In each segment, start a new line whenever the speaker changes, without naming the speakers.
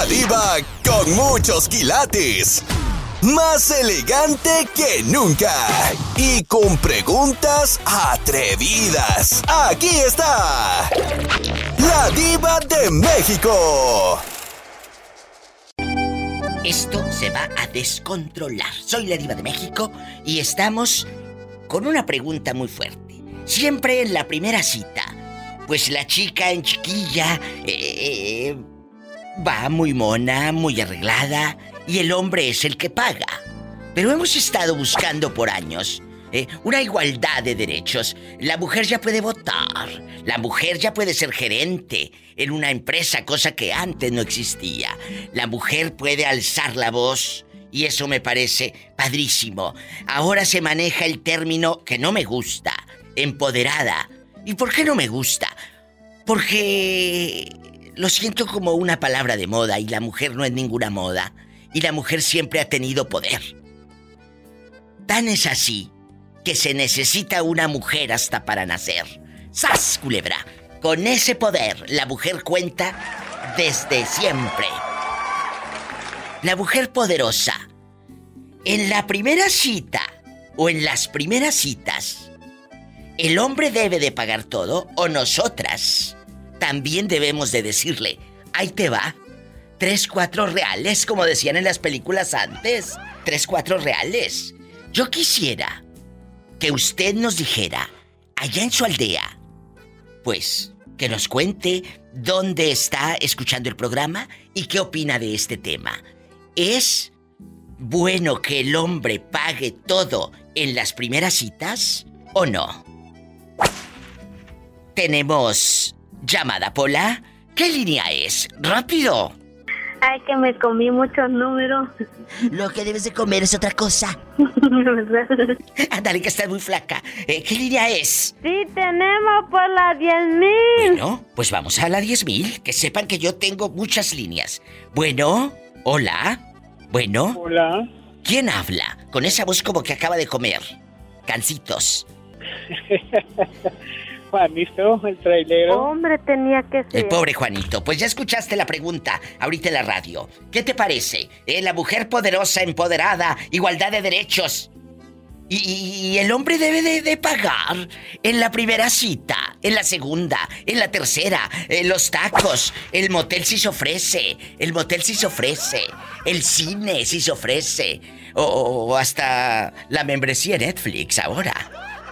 La diva con muchos quilates. Más elegante que nunca. Y con preguntas atrevidas. Aquí está. La diva de México.
Esto se va a descontrolar. Soy la diva de México y estamos con una pregunta muy fuerte. Siempre en la primera cita, pues la chica en chiquilla eh, va muy mona, muy arreglada y el hombre es el que paga. Pero hemos estado buscando por años eh, una igualdad de derechos. La mujer ya puede votar, la mujer ya puede ser gerente en una empresa, cosa que antes no existía. La mujer puede alzar la voz y eso me parece padrísimo. Ahora se maneja el término que no me gusta, empoderada. ¿Y por qué no me gusta? Porque lo siento como una palabra de moda y la mujer no es ninguna moda. Y la mujer siempre ha tenido poder. Tan es así que se necesita una mujer hasta para nacer. ¡Sas, culebra! Con ese poder, la mujer cuenta desde siempre. La mujer poderosa. En la primera cita o en las primeras citas, ¿el hombre debe de pagar todo o nosotras también debemos de decirle, ahí te va, tres, cuatro reales, como decían en las películas antes, tres, cuatro reales? Yo quisiera que usted nos dijera, allá en su aldea, pues que nos cuente dónde está escuchando el programa y qué opina de este tema. ¿Es bueno que el hombre pague todo en las primeras citas o no? Tenemos llamada Pola. ¿Qué línea es? ¡Rápido!
Ay, que me comí muchos números.
Lo que debes de comer es otra cosa. Ándale, que estás muy flaca. Eh, ¿Qué línea es?
Sí, tenemos por la 10.000.
Bueno, pues vamos a la 10.000. Que sepan que yo tengo muchas líneas. Bueno, hola. Bueno.
Hola.
¿Quién habla? Con esa voz como que acaba de comer. Cancitos.
Juanito, el trailero.
Hombre, tenía que ser.
El pobre Juanito. Pues ya escuchaste la pregunta ahorita en la radio. ¿Qué te parece? Eh, la mujer poderosa, empoderada, igualdad de derechos. Y, y el hombre debe de, de, pagar en la primera cita, en la segunda, en la tercera, en los tacos, el motel si se ofrece, el motel si se ofrece, el cine si se ofrece, o, o hasta la membresía Netflix ahora.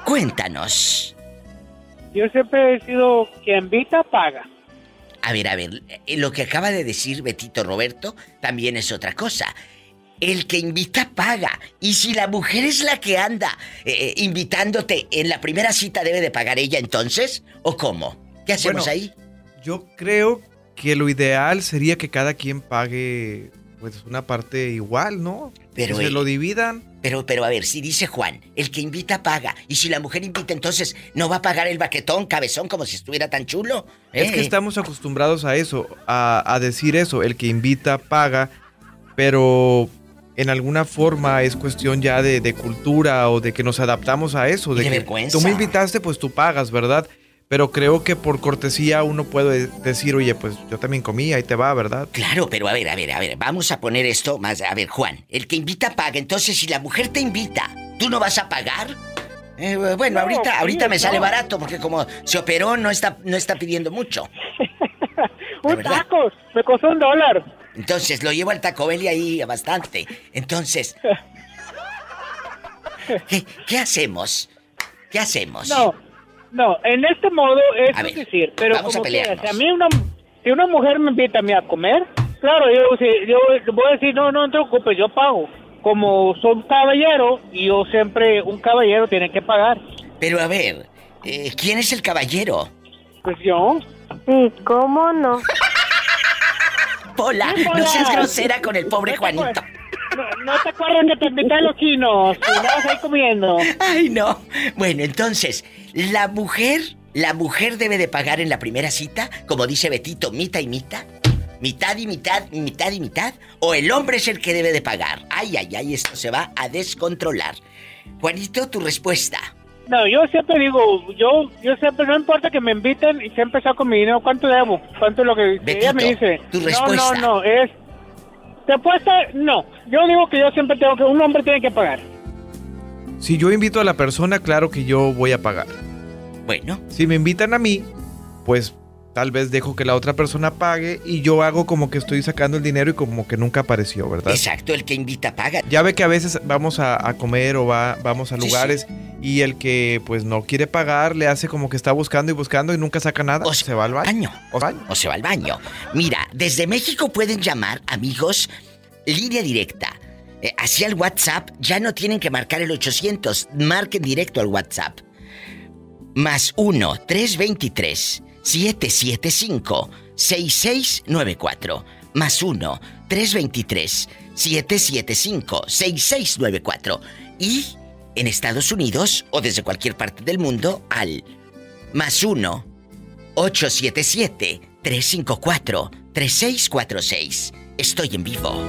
Cuéntanos.
Yo siempre he sido quien invita paga.
A ver, a ver, eh, lo que acaba de decir Betito Roberto también es otra cosa. El que invita paga. Y si la mujer es la que anda eh, invitándote en la primera cita, ¿debe de pagar ella entonces? ¿O cómo? ¿Qué hacemos
bueno,
ahí?
Yo creo que lo ideal sería que cada quien pague pues una parte igual, ¿no?
Pero
que se
eh,
lo dividan.
Pero, pero a ver, si dice Juan, el que invita paga. Y si la mujer invita, entonces no va a pagar el baquetón, cabezón, como si estuviera tan chulo.
Es
Eh,
que estamos acostumbrados a eso, a, a decir eso, el que invita paga, pero en alguna forma es cuestión ya de, de cultura o de que nos adaptamos a eso. De que
vergüenza.
tú me invitaste, pues tú pagas, ¿verdad? Pero creo que por cortesía uno puede decir, oye, pues yo también comí, ahí te va, ¿verdad?
Claro, pero a ver, a ver, a ver, vamos a poner esto más. A ver, Juan, el que invita paga. Entonces, si la mujer te invita, ¿tú no vas a pagar? Eh, bueno,
No,
ahorita,
sí,
ahorita me
no.
sale barato porque como se operó no está, no está pidiendo mucho.
Un
verdad?
tacos, me costó un dólar.
Entonces lo llevo al Taco Bell y ahí bastante. Entonces, ¿qué, qué hacemos? ¿Qué hacemos?
No, no, en este modo es
A ver,
decir, pero
vamos a
como
pelearnos.
si a mí una, si una mujer me invita a mí a comer, claro, yo, si- yo voy a decir, no, no te preocupes, yo pago. Como soy un caballero, y yo siempre, un caballero tiene que pagar.
Pero a ver, eh, ¿quién es el caballero?
Pues yo,
Sí, ¿cómo no?
Pola,
Sí,
no seas grosera con el pobre
No te
Juanito.
No, no te acuerdas que te a los chinos, andabas ahí comiendo.
Ay, no. Bueno, entonces, la mujer, la mujer debe de pagar en la primera cita, como dice Betito, mitad y mitad. Mitad y mitad, mitad y mitad. O el hombre es el que debe de pagar. Ay, ay, ay, esto se va a descontrolar. Juanito, tu respuesta.
No, yo siempre digo, yo yo siempre, no importa que me inviten y siempre saco mi dinero. ¿Cuánto debo? ¿Cuánto es lo que
Betito,
ella me dice?
tu
no,
respuesta.
no, no, es... Respuesta, no. Yo digo que yo siempre tengo que, un hombre tiene que pagar.
Si yo invito a la persona, claro que yo voy a pagar.
Bueno,
Si me invitan a mí, pues tal vez dejo que la otra persona pague y yo hago como que estoy sacando el dinero y como que nunca apareció, ¿verdad?
exacto, el que invita paga.
Ya ve que a veces vamos a, a comer o va, vamos a
Sí,
lugares y el que pues no quiere pagar le hace como que está buscando y buscando y nunca saca nada.
O
se va al baño. O baño.
o se va al baño. Mira, desde México pueden llamar, amigos, línea directa. Eh, así al WhatsApp ya no tienen que marcar el 800, marquen directo al WhatsApp. Más 1-323-775-6694. Más 1-323-775-6694. Y en Estados Unidos o desde cualquier parte del mundo al más 1 877-354-3646. Estoy en vivo.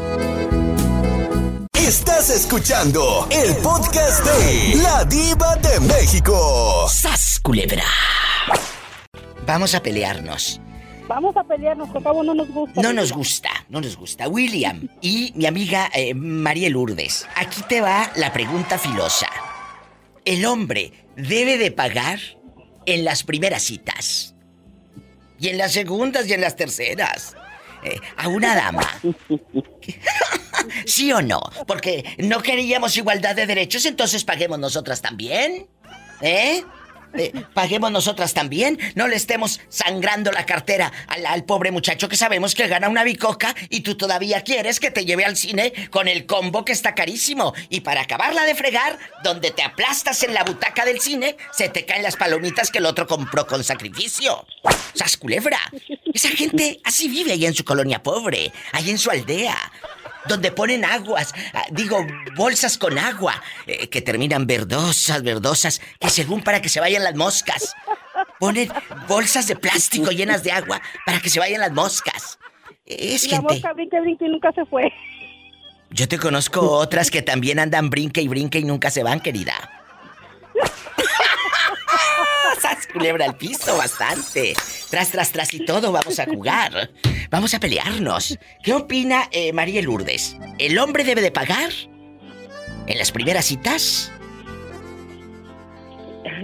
Estás escuchando el podcast de La Diva de México.
¡Sas, culebra! Vamos a pelearnos.
Vamos a pelearnos, favor, no nos gusta.
No nos gusta, no nos gusta. William y mi amiga eh, María Lourdes. Aquí te va la pregunta filosa. ¿El hombre debe de pagar en las primeras citas? Y en las segundas y en las terceras. Eh, a una dama. ¿Sí o no? Porque no queríamos igualdad de derechos, entonces paguemos nosotras también. ¿Eh? Eh, paguemos nosotras también. No le estemos sangrando la cartera al, al pobre muchacho que sabemos que gana una bicoca y tú todavía quieres que te lleve al cine con el combo que está carísimo. Y para acabarla de fregar, donde te aplastas en la butaca del cine, se te caen las palomitas que el otro compró con sacrificio. ¡Sas culebra! Esa gente así vive ahí en su colonia pobre, ahí en su aldea donde ponen aguas, ah, digo, bolsas con agua, eh, que terminan verdosas, verdosas, que según para que se vayan las moscas. Ponen bolsas de plástico llenas de agua para que se vayan las moscas. Es
la
gente.
mosca brinca, brinca y nunca se fue.
Yo te conozco otras que también andan brinque y brinque y nunca se van, querida. ¡Sas culebra al piso bastante! Tras, tras, tras y todo vamos a jugar. Vamos a pelearnos. ¿Qué opina eh, María Lourdes? ¿El hombre debe de pagar? ¿En las primeras citas?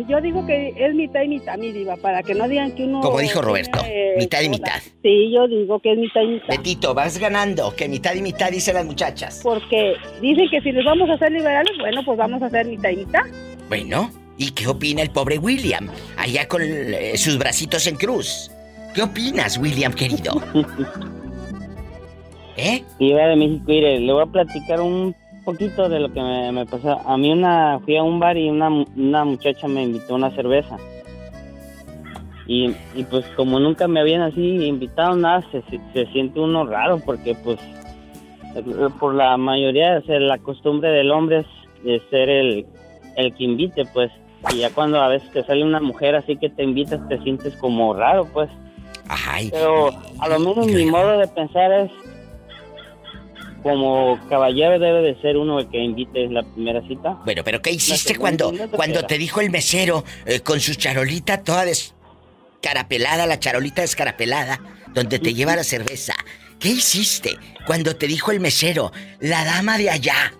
Yo digo que es mitad y mitad, mi diva, para que no digan que uno...
Como dijo Roberto,
tiene,
mitad y mitad.
Sí, yo digo que es mitad y mitad.
Betito, vas ganando, que mitad y mitad dicen las muchachas.
Porque dicen que si les vamos a hacer liberales, bueno, pues vamos a hacer mitad y mitad.
Bueno, ¿y qué opina el pobre William? Allá con eh, sus bracitos en cruz. ¿Qué opinas, William, querido? ¿Eh?
Diva de México, mire, le voy a platicar un poquito de lo que me, me pasó. A mí una, fui a un bar y una, una muchacha me invitó a una cerveza. Y, y pues como nunca me habían así invitado nada, se, se, se siente uno raro porque pues eh, por la mayoría, o sea, la costumbre del hombre es de ser el, el que invite, pues. Y ya cuando a veces te sale una mujer así que te invitas, te sientes como raro, pues.
Ay,
Pero a lo menos mi modo de pensar es como caballero debe de ser uno el que invite la primera cita.
bueno, pero ¿qué hiciste cuando, cuando te dijo el mesero eh, con su charolita toda descarapelada, la charolita descarapelada, donde te lleva la cerveza? ¿Qué hiciste cuando te dijo el mesero, la dama de allá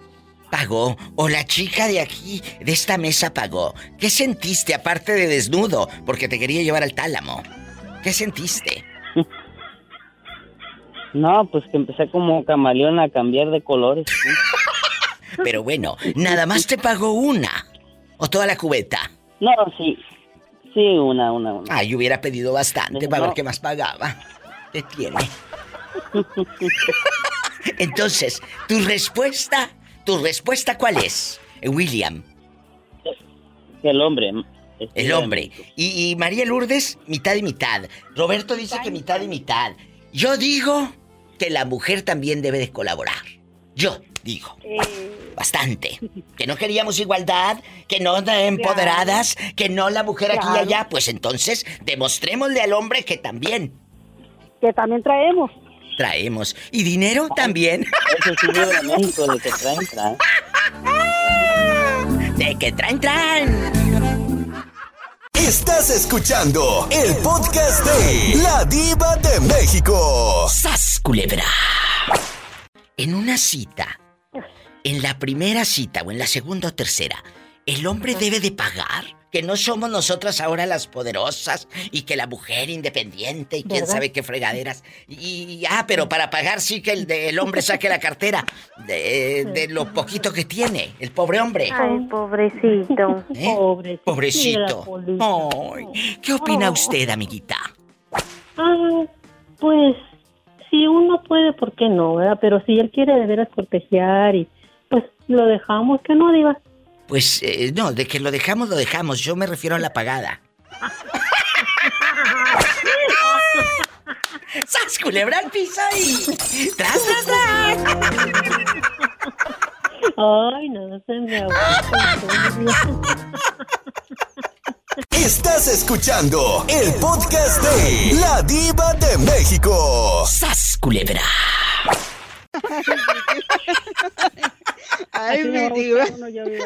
pagó o la chica de aquí, de esta mesa pagó? ¿Qué sentiste aparte de desnudo porque te quería llevar al tálamo? ¿Qué sentiste?
No, pues que empecé como camaleón a cambiar de colores. ¿sí?
Pero bueno, nada más te pagó una. ¿O toda la cubeta?
No, sí. Sí, una, una, una.
Ay, yo hubiera pedido bastante
No.
para ver qué más pagaba. Te tiene. Entonces, tu respuesta, tu respuesta cuál es, William,
el hombre.
el hombre. Y, y María Lourdes, mitad y mitad. Roberto dice que mitad y mitad. Yo digo que la mujer también debe de colaborar. Yo digo.
Eh,
Bastante. Que no queríamos igualdad, que no de empoderadas, que no la mujer aquí y allá. Pues entonces, demostrémosle al hombre que también
que también traemos.
Traemos. Y dinero también.
Sí, Diva de México, de que traen, traen.
De que traen, traen.
Estás escuchando el podcast de La Diva de México.
¡Sas, culebra! En una cita, en la primera cita o en la segunda o tercera, ¿el hombre debe de pagar? Que no somos nosotras ahora las poderosas y que la mujer independiente y quién
¿Verdad?
sabe qué fregaderas. Y, y- ah, pero para pagar sí que el, de- el hombre saque la cartera de, de lo poquito que tiene, el pobre hombre.
Ay, pobrecito.
¿Eh?
Pobrecito.
Pobrecito. Ay, ¿Qué opina usted, amiguita?
Ah, pues si uno puede, ¿por qué no? ¿verdad? Pero si él quiere de veras cortejar y pues lo dejamos, que no, Diva.
Pues eh, no, de que lo dejamos, lo dejamos. Yo me refiero a la pagada. ¡Sas, culebra al piso y... ¡Tras, tras, tras!
Ay, no, se me.
Estás escuchando el podcast de La Diva de México.
¡Sas, culebra!
Ay, mi
me
diva.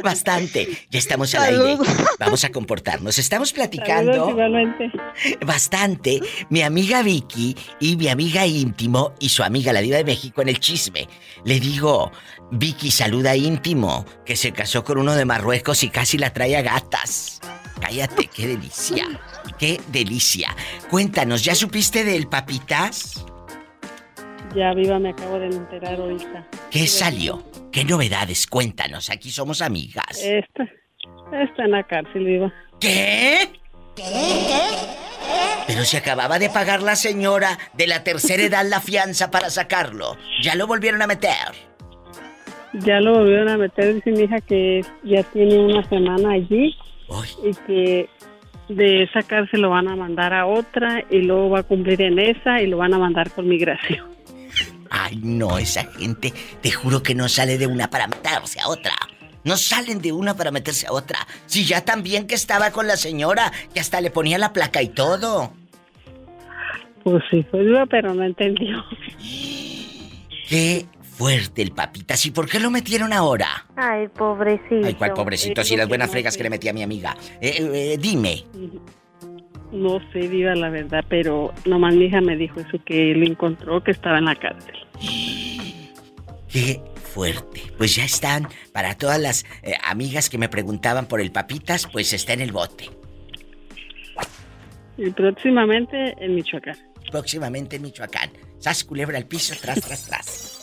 Bastante. Ya estamos al
Salud.
aire. Vamos a comportarnos. Estamos platicando bastante mi amiga Vicky y mi amiga íntimo y su amiga la diva de México en el chisme. Le digo, Vicky saluda íntimo, que se casó con uno de Marruecos y casi la trae a gatas. Cállate, qué delicia. Qué delicia. Cuéntanos, ¿ya supiste del papitas?
Ya, Viva, me acabo de enterar ahorita.
¿Qué salió? ¿Qué novedades? Cuéntanos, aquí somos amigas.
Esta, está en la cárcel, Viva.
¿Qué? Pero se acababa de pagar la señora de la tercera edad la fianza para sacarlo. Ya lo volvieron a meter.
Ya lo volvieron a meter, dice mi hija que ya tiene una semana allí
Uy,
y que de esa cárcel lo van a mandar a otra y luego va a cumplir en esa y lo van a mandar por migración.
Ay no, esa gente, te juro que no sale de una para meterse a otra. No salen de una para meterse a otra. Si ya también que estaba con la señora, que hasta le ponía la placa y todo.
Pues sí, Viva, pero no entendió.
Qué fuerte el papitas. ¿Y por qué lo metieron ahora?
Ay, pobrecito.
Ay, cuál pobrecito, si las buenas fregas que le metí a mi amiga. Eh, eh, dime,
No sé, Viva, la verdad, pero nomás mi hija me dijo eso, que lo encontró que estaba en la cárcel.
Qué fuerte. Pues ya están, para todas las eh, amigas que me preguntaban por el papitas, pues está en el bote.
Y próximamente en Michoacán.
Próximamente en Michoacán. Sas culebra al piso, tras, tras, tras.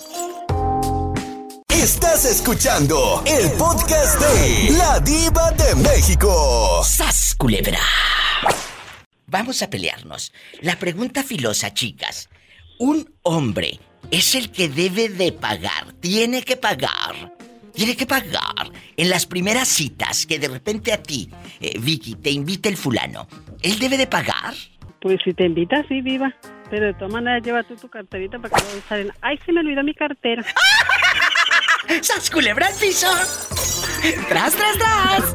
Estás escuchando el podcast de La Diva de México.
¡Sas, culebra! Vamos a pelearnos. La pregunta filosa, chicas. Un hombre es el que debe de pagar, tiene que pagar. Tiene que pagar en las primeras citas que de repente a ti, eh, Vicky, te invita el fulano. ¿Él debe de pagar?
Pues si te invita, sí, Viva. Pero de todas maneras, lleva tú tu carterita para que no salen. Ay, se me olvidó mi cartera.
¡Sas culebra al piso! ¡Tras, tras, tras!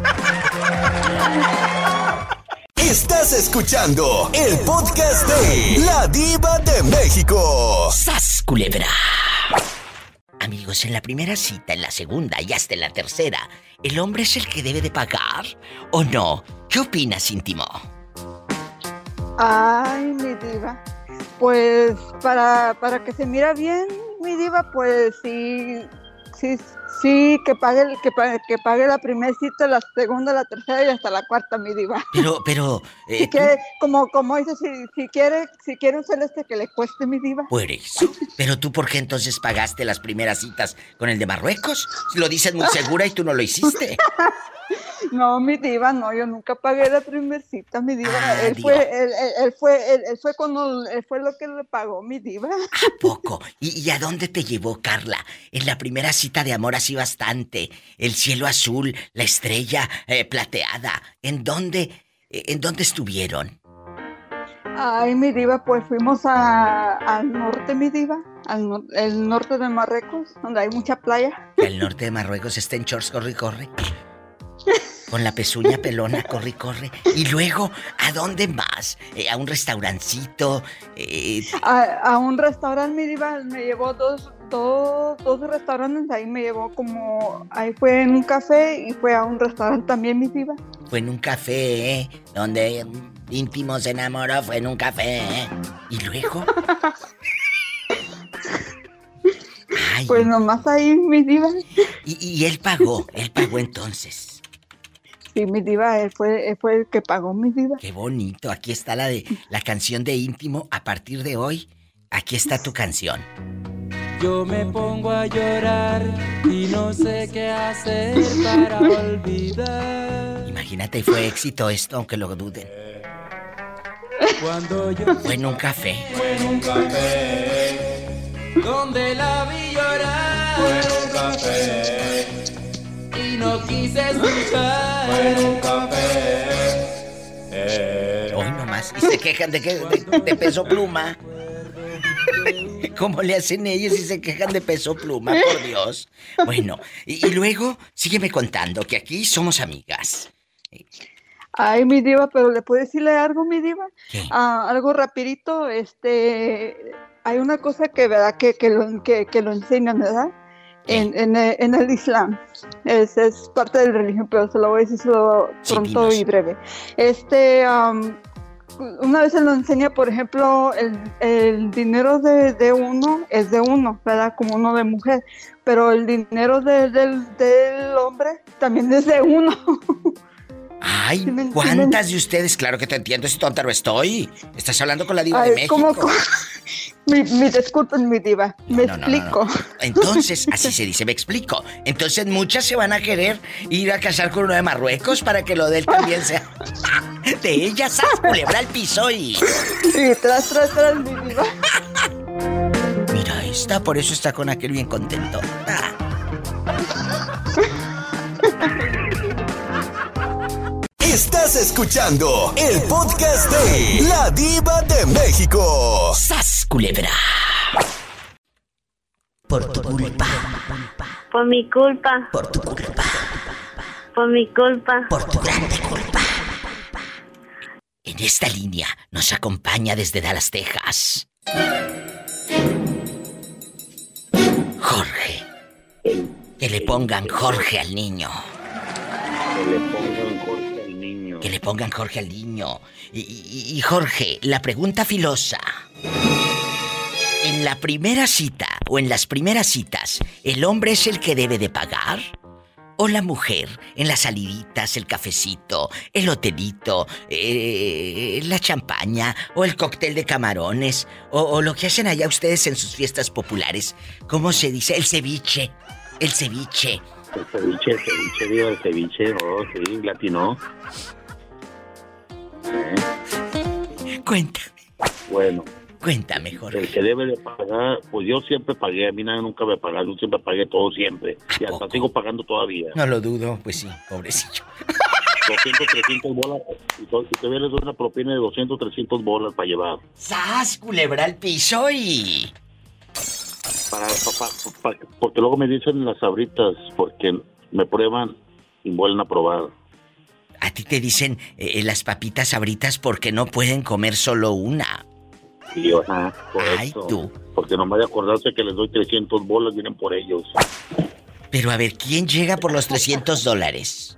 Estás escuchando el podcast de La Diva de México.
¡Sas culebra! Amigos, en la primera cita, en la segunda y hasta en la tercera, ¿el hombre es el que debe de pagar o no? ¿Qué opinas, íntimo?
Ay, mi diva. Pues para, para que se mira bien, mi diva, pues sí, sí, sí, que pague, el- que pague, que pague la primera cita, la segunda, la tercera y hasta la cuarta, mi diva.
Pero, pero, eh,
Si
tú-
quiere, como, como dice, si, si quiere, si quiere un celeste que le cueste, mi diva.
por eso. Pero tú, ¿por qué entonces pagaste las primeras citas con el de Marruecos? Lo dices muy segura y tú no lo hiciste.
No, mi diva, no, yo nunca pagué la primera cita, mi diva.
Ah,
él, fue, él, él- él fue, él, él fue cuando, él fue lo que le pagó, mi diva.
¿A poco? ¿Y, y a dónde te llevó, Carla? En la primera cita de amor así bastante. El cielo azul, la estrella eh, plateada. ¿En dónde, eh, en dónde estuvieron?
Ay, mi diva, pues fuimos a, al norte, mi diva, al el norte de Marruecos, donde hay mucha playa.
El norte de Marruecos está en Chors, corre, corre. Con la pezuña pelona, corre, corre. Y luego, ¿a dónde más? Eh, ¿A un restaurancito? Eh,
A, a un restaurante, mi diva, me llevó dos, dos, dos restaurantes, ahí me llevó como, ahí fue en un café y fue a un restaurante también, mi diva.
fue en un café, ¿eh? Donde íntimo se enamoró, fue en un café, ¿eh? Y luego. Ay,
Pues nomás ahí, mi diva.
y, y él pagó, él pagó entonces.
Sí, mi diva, él fue, él fue el que pagó mi diva.
Qué bonito. Aquí está la de la canción de íntimo. A partir de hoy, aquí está tu canción.
Yo me pongo a llorar y no sé qué hacer para olvidar.
Imagínate, fue éxito esto, aunque lo duden.
Cuando yo
Fue en un café.
fue en un café donde la vi llorar. Fue en un café y no quise escuchar. Fue en un café.
Hoy nomás. Y se quejan de que de, de peso pluma. ¿Cómo le hacen ellos y se quejan de peso pluma, por Dios? Bueno, y, y luego sígueme contando que aquí somos amigas.
Ay, mi diva, pero ¿le puedo decirle algo, mi diva? Ah, algo rapidito, este, hay una cosa que, ¿verdad? Que, que, lo, que, que lo enseñan, ¿verdad? En, en, el- en el Islam. Es, es parte de la religión, pero se lo voy a decir solo
Sí,
pronto
dinos.
y breve. Este, am, una vez se lo enseña, por ejemplo, el, el dinero de, de uno es de uno, ¿verdad? Como uno de mujer, pero el dinero de- del, del hombre también es de uno.
Ay. ¿cuántas de ustedes? Claro que te entiendo, si tonta no estoy. Estás hablando con la diva de México.
¿cómo- cómo? mi, mi disculpen, mi diva, me
No, no,
explico.
Entonces, así se dice, me explico. Entonces muchas se van a querer ir a casar con uno de Marruecos para que lo de él también sea de ella, ¡sas! culebra al piso y...
Sí, tras, tras, tras, mi diva.
Mira esta, por eso está con aquel bien contento.
Estás escuchando el podcast de La Diva de México.
¡Sas, culebra! Por tu culpa,
Por mi culpa,
por tu culpa,
por mi culpa.
por tu grande culpa. En esta línea nos acompaña desde Dallas, Texas. Jorge. Que le pongan Jorge al niño.
Que le pongan corte al niño.
Que le pongan Jorge al niño. Y, Jorge, la pregunta filosa. En la primera cita o en las primeras citas, ¿el hombre es el que debe de pagar? ¿O la mujer en las saliditas, el cafecito, el hotelito, eh, la champaña o el cóctel de camarones? O, lo que hacen allá ustedes en sus fiestas populares? ¿Cómo se dice? El ceviche. El ceviche.
El ceviche, el ceviche, el ceviche, oh, sí, latino. Eh,
Cuéntame,
bueno,
cuéntame,
el
Jorge.
que debe de pagar, pues yo siempre pagué, a mí nadie nunca me pagó, yo siempre pagué todo siempre. Y hasta
poco?
sigo pagando todavía.
No lo dudo, pues sí, pobrecillo.
200, 300 bolas, y to- y todavía les doy una propina de 200, 300 bolas para llevar.
¡Sas! Culebra al piso y.
Para, pa- pa- pa- porque luego me dicen las sabritas, porque me prueban y vuelven a probar.
A ti te dicen eh, las papitas sabritas porque no pueden comer solo una.
Ajá, por
Ay, tú.
Porque nomás de acordarse que les doy 300 bolas, vienen por ellos.
Pero a ver, ¿quién llega por los 300 dólares?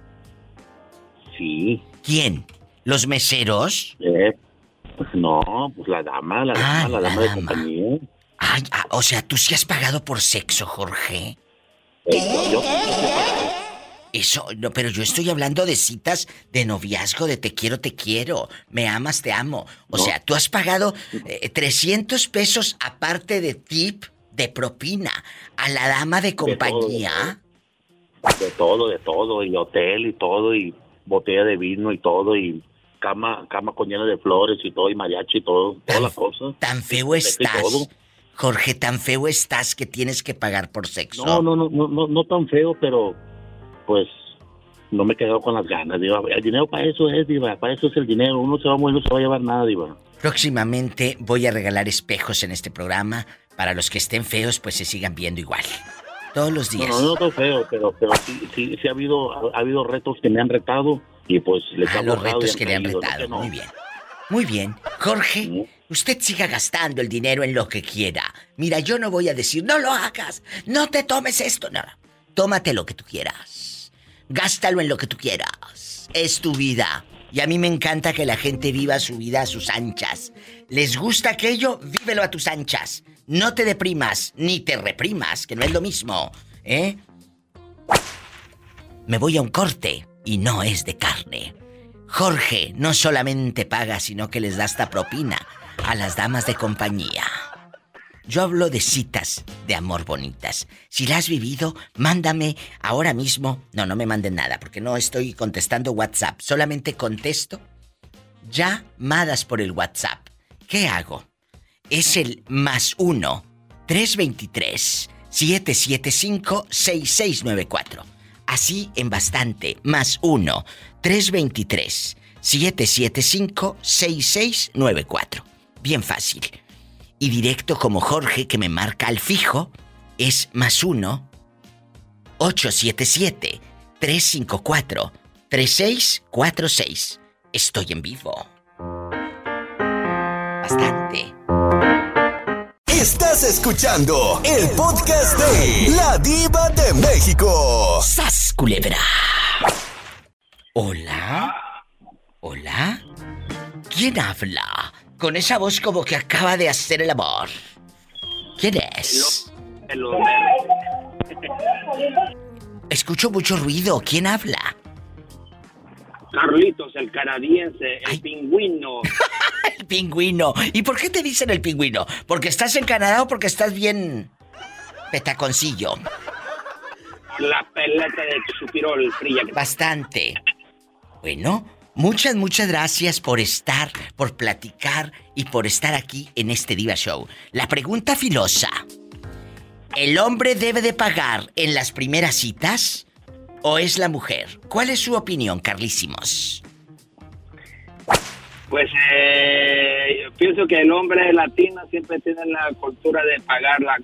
Sí,
¿Quién? ¿Los meseros?
eh. Pues no, pues la dama, la
Ah,
dama, la
la
dama de compañía.
Ay, ah, o sea, tú sí has pagado por sexo, Jorge.
Eh, yo-
Eso, no, pero yo estoy hablando de citas de noviazgo, de te quiero, te quiero, me amas, te amo. O
No.
sea, tú has pagado eh, 300 pesos aparte de tip, de propina, a la dama de compañía.
de todo, de todo, y hotel y todo, y botella de vino y todo, y cama, cama con llena de flores y todo, y mariachi y todo, todas las cosas.
Tan feo
Y
estás.
todo.
Jorge, tan feo estás que tienes que pagar por sexo.
No, no, no, no, no, no tan feo, pero pues no me he quedado con las ganas, diva. El dinero para eso es, diva, para eso es el dinero. Uno se va a morir, no se va a llevar nada, diva.
Próximamente voy a regalar espejos en este programa para los que estén feos, pues se sigan viendo igual. Todos los días.
No, no, no, estoy feo, pero, pero sí, sí, sí ha habido, ha, habido retos que me han retado y pues les
Ah, los retos que le han retado.
No.
Muy bien. Muy bien. Jorge, usted siga gastando el dinero en lo que quiera. Mira, yo no voy a decir, no lo hagas, no te tomes esto. No, tómate lo que tú quieras. Gástalo en lo que tú quieras. Es tu vida. Y a mí me encanta que la gente viva su vida a sus anchas. ¿Les gusta aquello? Vívelo a tus anchas. No te deprimas, ni te reprimas, que no es lo mismo. ¿Eh? Me voy a un corte y no es de carne. Jorge no solamente paga, sino que les da hasta propina a las damas de compañía. Yo hablo de citas de amor bonitas. Si la has vivido, mándame ahora mismo. No, no me manden nada, porque no estoy contestando WhatsApp. Solamente contesto llamadas por el WhatsApp. ¿Qué hago? Es el más uno 323 775 6694. Así en bastante. Más uno 323 775 6694. Bien fácil. Y directo como Jorge que me marca al fijo es más uno 877 354 3646. Estoy en vivo. Bastante.
Estás escuchando el podcast de La Diva de México.
¡Sas, culebra! ¿Hola? ¿Hola? ¿Quién habla? Con esa voz como que acaba de hacer el amor. ¿Quién es? Escucho mucho ruido. ¿Quién habla?
Carlitos, el canadiense, el pingüino.
El pingüino. ¿Y por qué te dicen el pingüino? ¿Porque estás en Canadá o porque estás bien petaconcillo?
La peleta de chupirol fría.
Bastante. Bueno, muchas, muchas gracias por estar, por platicar y por estar aquí en este Diva Show. La pregunta filosa. ¿El hombre debe de pagar en las primeras citas o es la mujer? ¿Cuál es su opinión, Carlísimos?
Pues eh, yo pienso que el hombre latino siempre tiene la cultura de pagar la,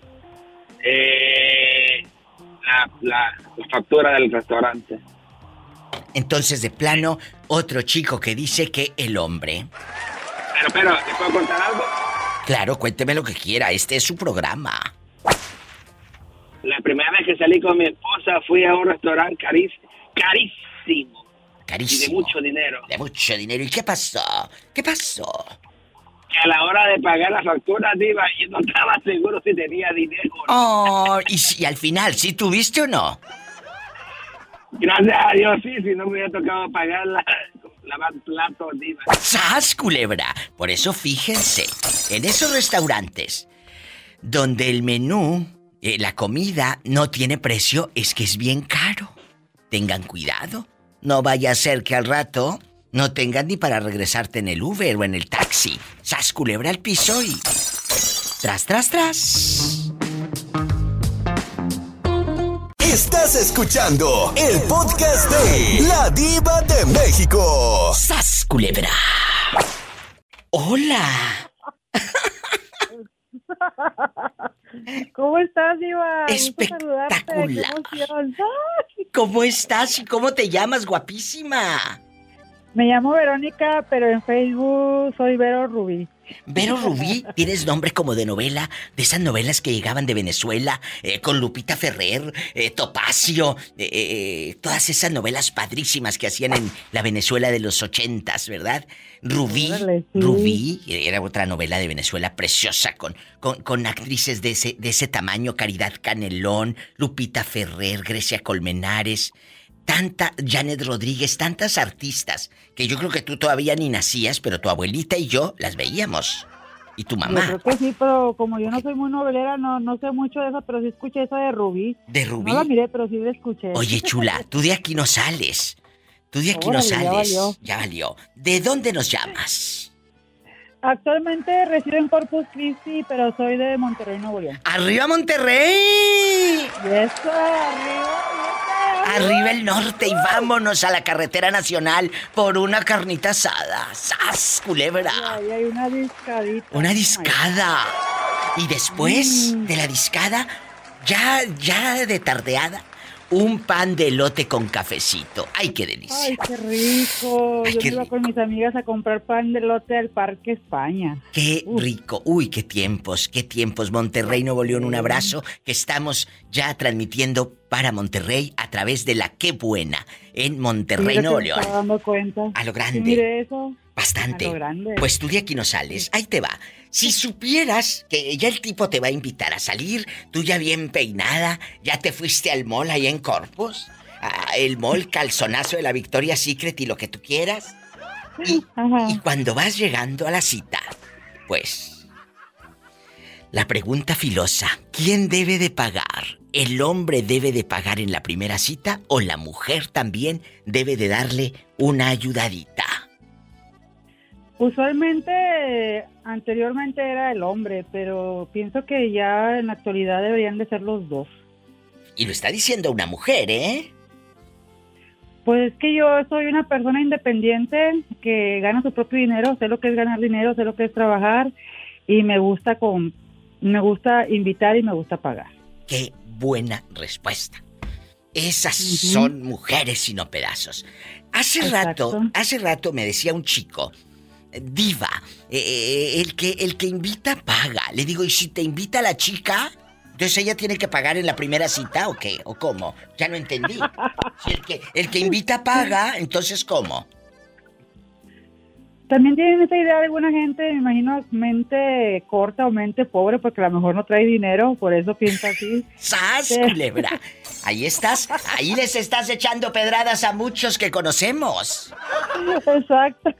eh, la, la- la factura del restaurante.
Entonces, de plano, otro chico que dice que el hombre.
Pero, pero, ¿te puedo contar algo?
Claro, cuénteme lo que quiera, este es su programa.
La primera vez que salí con mi esposa fui a un restaurante carísimo. Carísimo.
Carísimo.
Y de mucho dinero.
De mucho dinero. ¿Y qué pasó? ¿Qué pasó?
Que a la hora de pagar la factura, Diva, yo no estaba seguro si tenía dinero.
Oh, y, si, al final, ¿sí tuviste o no?
Gracias a Dios, sí, si no me hubiera tocado pagar la, lavar platos, Diva.
¡Sas, culebra! Por eso fíjense, en esos restaurantes donde el menú, eh, la comida no tiene precio, es que es bien caro. Tengan cuidado. No vaya a ser que al rato no tengan ni para regresarte en el Uber o en el taxi. ¡Sas, culebra al piso y... Tras, tras, tras.
Estás escuchando el podcast de La Diva de México.
¡Sas, culebra! ¡Hola!
¿Cómo estás, Diva?
Espectacular. ¿Cómo estás y cómo te llamas, guapísima?
Me llamo Verónica, pero en Facebook soy Vero Rubí.
Vero Rubí, tienes nombre como de novela, de esas novelas que llegaban de Venezuela, eh, con Lupita Ferrer, eh, Topacio, eh, todas esas novelas padrísimas que hacían en la Venezuela de los ochentas, ¿verdad? Rubí,
Órale, sí.
Rubí, era otra novela de Venezuela preciosa, con, con, con actrices de ese, de ese tamaño, Caridad Canelón, Lupita Ferrer, Grecia Colmenares, tanta Janet Rodríguez, tantas artistas que yo creo que tú todavía ni nacías, pero tu abuelita y yo las veíamos. Y tu
Yo
mamá.
creo que sí, pero como yo no soy muy novelera, no, no sé mucho de eso, pero sí escuché eso de Rubí.
¿De Rubí?
No la miré, pero sí la escuché.
Oye, chula, tú de aquí no sales. Tú de aquí no
ya
sales.
valió.
Ya valió. ¿De dónde nos llamas?
Actualmente resido en Corpus Christi, pero soy de Monterrey, Nuevo León.
¡Arriba Monterrey!
Y eso, arriba,
Arriba el norte y vámonos a la carretera nacional por una carnita asada. ¡Sas, culebra!
Ahí hay una discadita.
Una discada. Y después
Mm.
de la discada, ya, ya de tardeada, un pan de elote con cafecito. ¡Ay, qué delicia!
Ay, qué rico.
Ay,
Yo
qué
iba con mis amigas a comprar pan de lote al Parque España.
Qué rico. Uy, qué tiempos, qué tiempos. Monterrey, Nuevo León, un abrazo. Que estamos ya transmitiendo para Monterrey a través de la Qué Buena en Monterrey,
que
Nuevo León.
dando cuenta.
A lo
Sí,
grande.
mire eso.
Bastante.
A lo grande.
Pues tú de aquí no sales. Ahí te va. Si supieras que ya el tipo te va a invitar a salir, tú ya bien peinada, ya te fuiste al mall ahí en Corpus, a- el mall calzonazo de la Victoria Secret y lo que tú quieras. Y, y cuando vas llegando a la cita, pues la pregunta filosa, ¿quién debe de pagar? ¿El hombre debe de pagar en la primera cita o la mujer también debe de darle una ayudadita?
Usualmente, anteriormente era el hombre, pero pienso que ya en la actualidad deberían de ser los dos.
Y lo está diciendo una mujer, ¿eh?
Pues es que yo soy una persona independiente que gana su propio dinero, sé lo que es ganar dinero, sé lo que es trabajar y me gusta con me gusta invitar y me gusta pagar.
Qué buena respuesta. Esas son mujeres y no pedazos. Hace
Exacto.
rato, hace rato me decía un chico, diva, eh, eh, el que el que invita paga. Le digo, ¿y si te invita la chica? Entonces ella tiene que pagar en la primera cita o qué? ¿O cómo? Ya no entendí. Si el que el que invita paga, entonces ¿cómo?
También tienen esa idea de alguna gente, me imagino, mente corta o mente pobre, porque a lo mejor no trae dinero, por eso piensa así.
¡Sas,
Sí.
culebra! Ahí estás, ahí les estás echando pedradas a muchos que conocemos.
Exacto.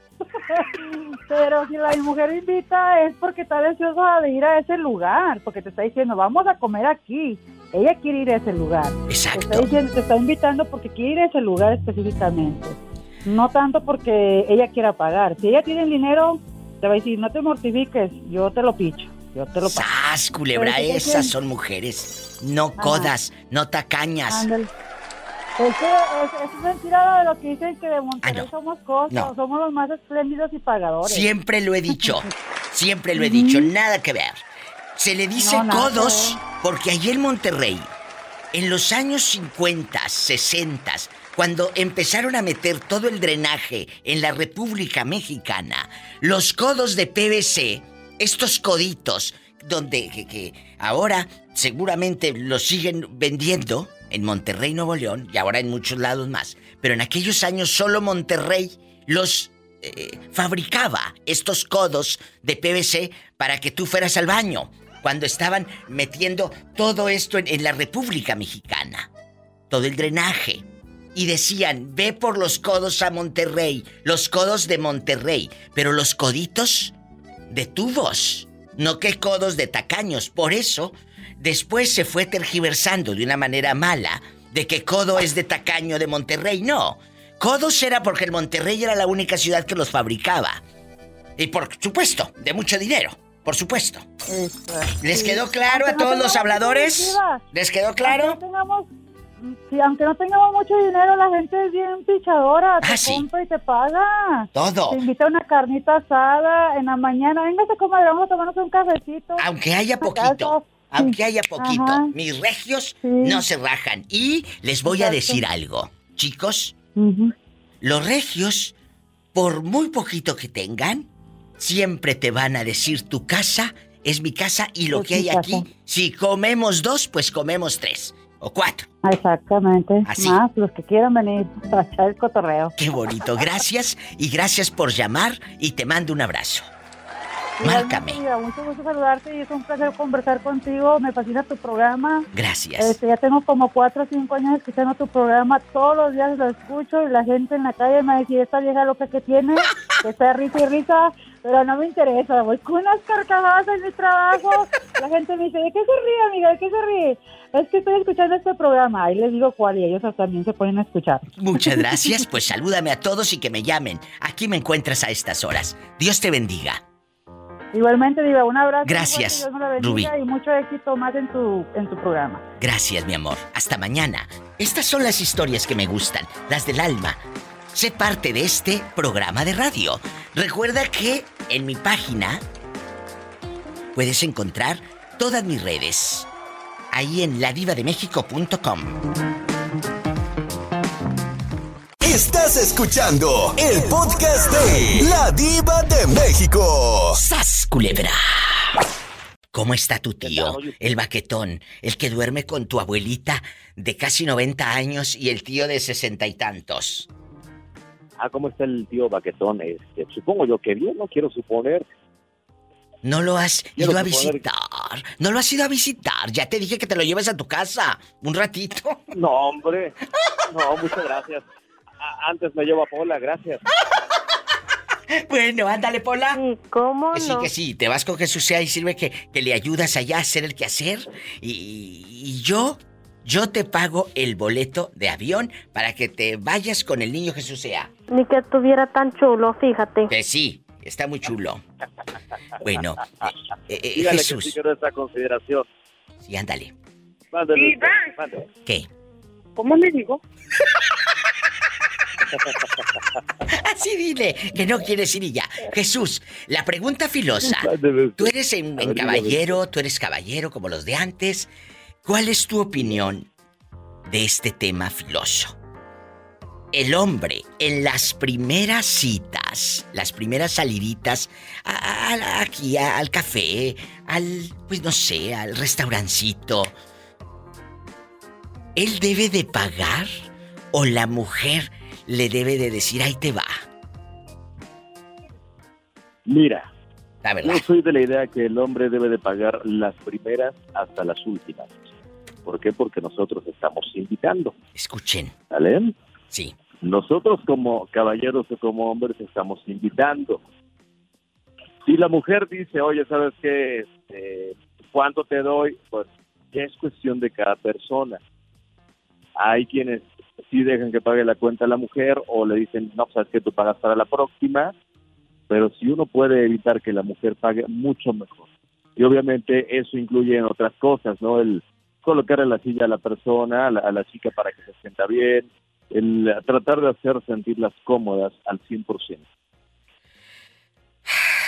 Pero si la mujer invita es porque está deseosa de ir a ese lugar, porque te está diciendo, vamos a comer aquí. Ella quiere ir a ese lugar.
Exacto.
Te está, diciendo- te está invitando porque quiere ir a ese lugar específicamente. No tanto porque ella quiera pagar. Si ella tiene el dinero, te va a decir, no te mortifiques, yo te lo picho. Yo te lo pago.
¡Sas, culebra! Esas son mujeres, no codas, no tacañas.
Ándale. Es que es, es mentira de lo que dicen que de Monterrey somos cosas,
No.
somos los más espléndidos y pagadores.
Siempre lo he dicho, siempre lo he dicho, nada que ver. Se le dice
No,
codos porque allí en Monterrey, en los años 50, 60, cuando empezaron a meter todo el drenaje en la República Mexicana, los codos de PVC, estos coditos, donde que, que ahora seguramente los siguen vendiendo en Monterrey, Nuevo León, y ahora en muchos lados más, pero en aquellos años solo Monterrey los eh, fabricaba estos codos de PVC para que tú fueras al baño cuando estaban metiendo todo esto en, en la República Mexicana. Todo el drenaje. Y decían, ve por los codos a Monterrey, los codos de Monterrey, pero los coditos de tubos, no que codos de tacaños. Por eso, después se fue tergiversando de una manera mala de que codo es de tacaño de Monterrey. No, codos era porque el Monterrey era la única ciudad que los fabricaba. Y por supuesto, de mucho dinero, por supuesto. ¿Les quedó claro a todos los habladores? ¿Les quedó claro?
Sí, aunque no tengamos mucho dinero, la gente es bien pichadora.
Ah,
te
sí.
compra y te paga.
Todo.
Te invita a una carnita asada en la mañana. Véngase, comadre, vamos a tomarnos un cafecito.
Aunque haya poquito. Aunque haya poquito,
Ajá.
mis regios no se rajan. Y les voy a decir algo, chicos, los regios, por muy poquito que tengan, siempre te van a decir tu casa es mi casa y lo
Es
que hay aquí, si comemos dos, pues comemos tres o cuatro.
Exactamente.
Así.
Más los que quieran venir para echar el cotorreo.
Qué bonito, gracias y gracias por llamar y te mando un abrazo. Márcame.
Amiga, Mucho gusto saludarte y es un placer conversar contigo. Me fascina tu programa.
Gracias.
Este, ya tengo como cuatro o cinco años escuchando tu programa. Todos los días lo escucho y la gente en la calle me dice, esta vieja loca que tiene, que está risa y risa, pero no me interesa. Voy con unas carcajadas en mi trabajo. La gente me dice, ¿de qué se ríe, amiga? ¿De qué se ríe? Es que estoy escuchando este programa. Ahí les digo cuál y ellos también se ponen a escuchar.
Muchas gracias, pues salúdame a todos y que me llamen. Aquí me encuentras a estas horas. Dios te bendiga.
Igualmente, Diva, un abrazo.
Gracias, Rubí.
Y mucho éxito más en tu, en tu programa.
Gracias, mi amor. Hasta mañana. Estas son las historias que me gustan, las del alma. Sé parte de este programa de radio. Recuerda que en mi página puedes encontrar todas mis redes. ahí en ladivademexico.com.
Estás escuchando el podcast de La Diva de México.
¡Sas, culebra! ¿Cómo está tu tío, el baquetón, el que duerme con tu abuelita de casi 90 años y el tío de sesenta y tantos?
Ah, ¿cómo está el tío Baquetón? Este, supongo yo que bien, no quiero suponer.
No lo has
Quiero
ido a visitar. No lo has ido a visitar. Ya te dije que te lo lleves a tu casa. Un ratito.
No, hombre. No, muchas gracias. Antes me llevo a Paula, gracias.
Bueno, ándale, Pola.
¿Cómo
Que sí,
no?
que sí. Te vas con Jesús sea y sirve que, que le ayudas allá a hacer el quehacer. Y, y yo, yo te pago el boleto de avión para que te vayas con el niño Jesús sea.
Ni que estuviera tan chulo, fíjate.
Que sí, está muy chulo. Bueno, eh, eh,
Dígale
Jesús.
que sí quiero esa consideración.
Sí, ándale.
Mándale.
¿Qué?
¿Cómo le digo?
Así dile, que no quieres ir y ya. Jesús, la pregunta filosa. Tú eres en, caballero, tú eres caballero como los de antes. ¿Cuál es tu opinión de este tema filoso? El hombre en las primeras citas, las primeras saliditas, a- a- aquí a- al café, al, pues no sé, al restaurancito, ¿él debe de pagar o la mujer le debe de decir, ahí te va?
Mira,
La verdad.
yo soy de la idea que el hombre debe de pagar las primeras hasta las últimas. ¿Por qué? Porque nosotros estamos invitando.
Escuchen.
¿Vale?
Sí.
Nosotros como caballeros o como hombres estamos invitando. Si la mujer dice, oye, ¿sabes qué? Este, ¿Cuánto te doy? Pues ya es cuestión de cada persona. Hay quienes sí dejan que pague la cuenta a la mujer o le dicen, no, sabes que tú pagas para la próxima, pero si uno puede evitar que la mujer pague, mucho mejor. Y obviamente eso incluye en otras cosas, ¿no? El colocar en la silla a la persona, a la, a la chica para que se sienta bien, el tratar de hacer sentirlas cómodas al 100%.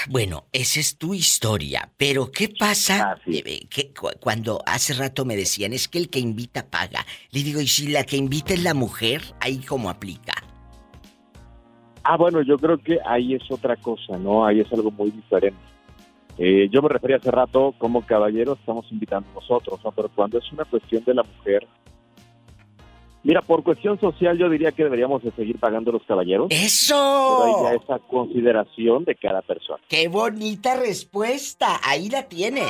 Bueno, esa es tu historia, pero ¿qué pasa eh, que cu- cuando hace rato me decían es que el que invita paga? Le digo, ¿y si la que invita es la mujer? Ahí cómo aplica.
Ah, bueno, yo creo que ahí es otra cosa, ¿no? Ahí es algo muy diferente. Eh, yo me refería hace rato, como caballeros estamos invitando nosotros, ¿no? Pero cuando es una cuestión de la mujer... Mira, por cuestión social yo diría que deberíamos de seguir pagando los caballeros.
¡Eso!
Pero ya esa consideración de cada persona.
¡Qué bonita respuesta! Ahí la tienen.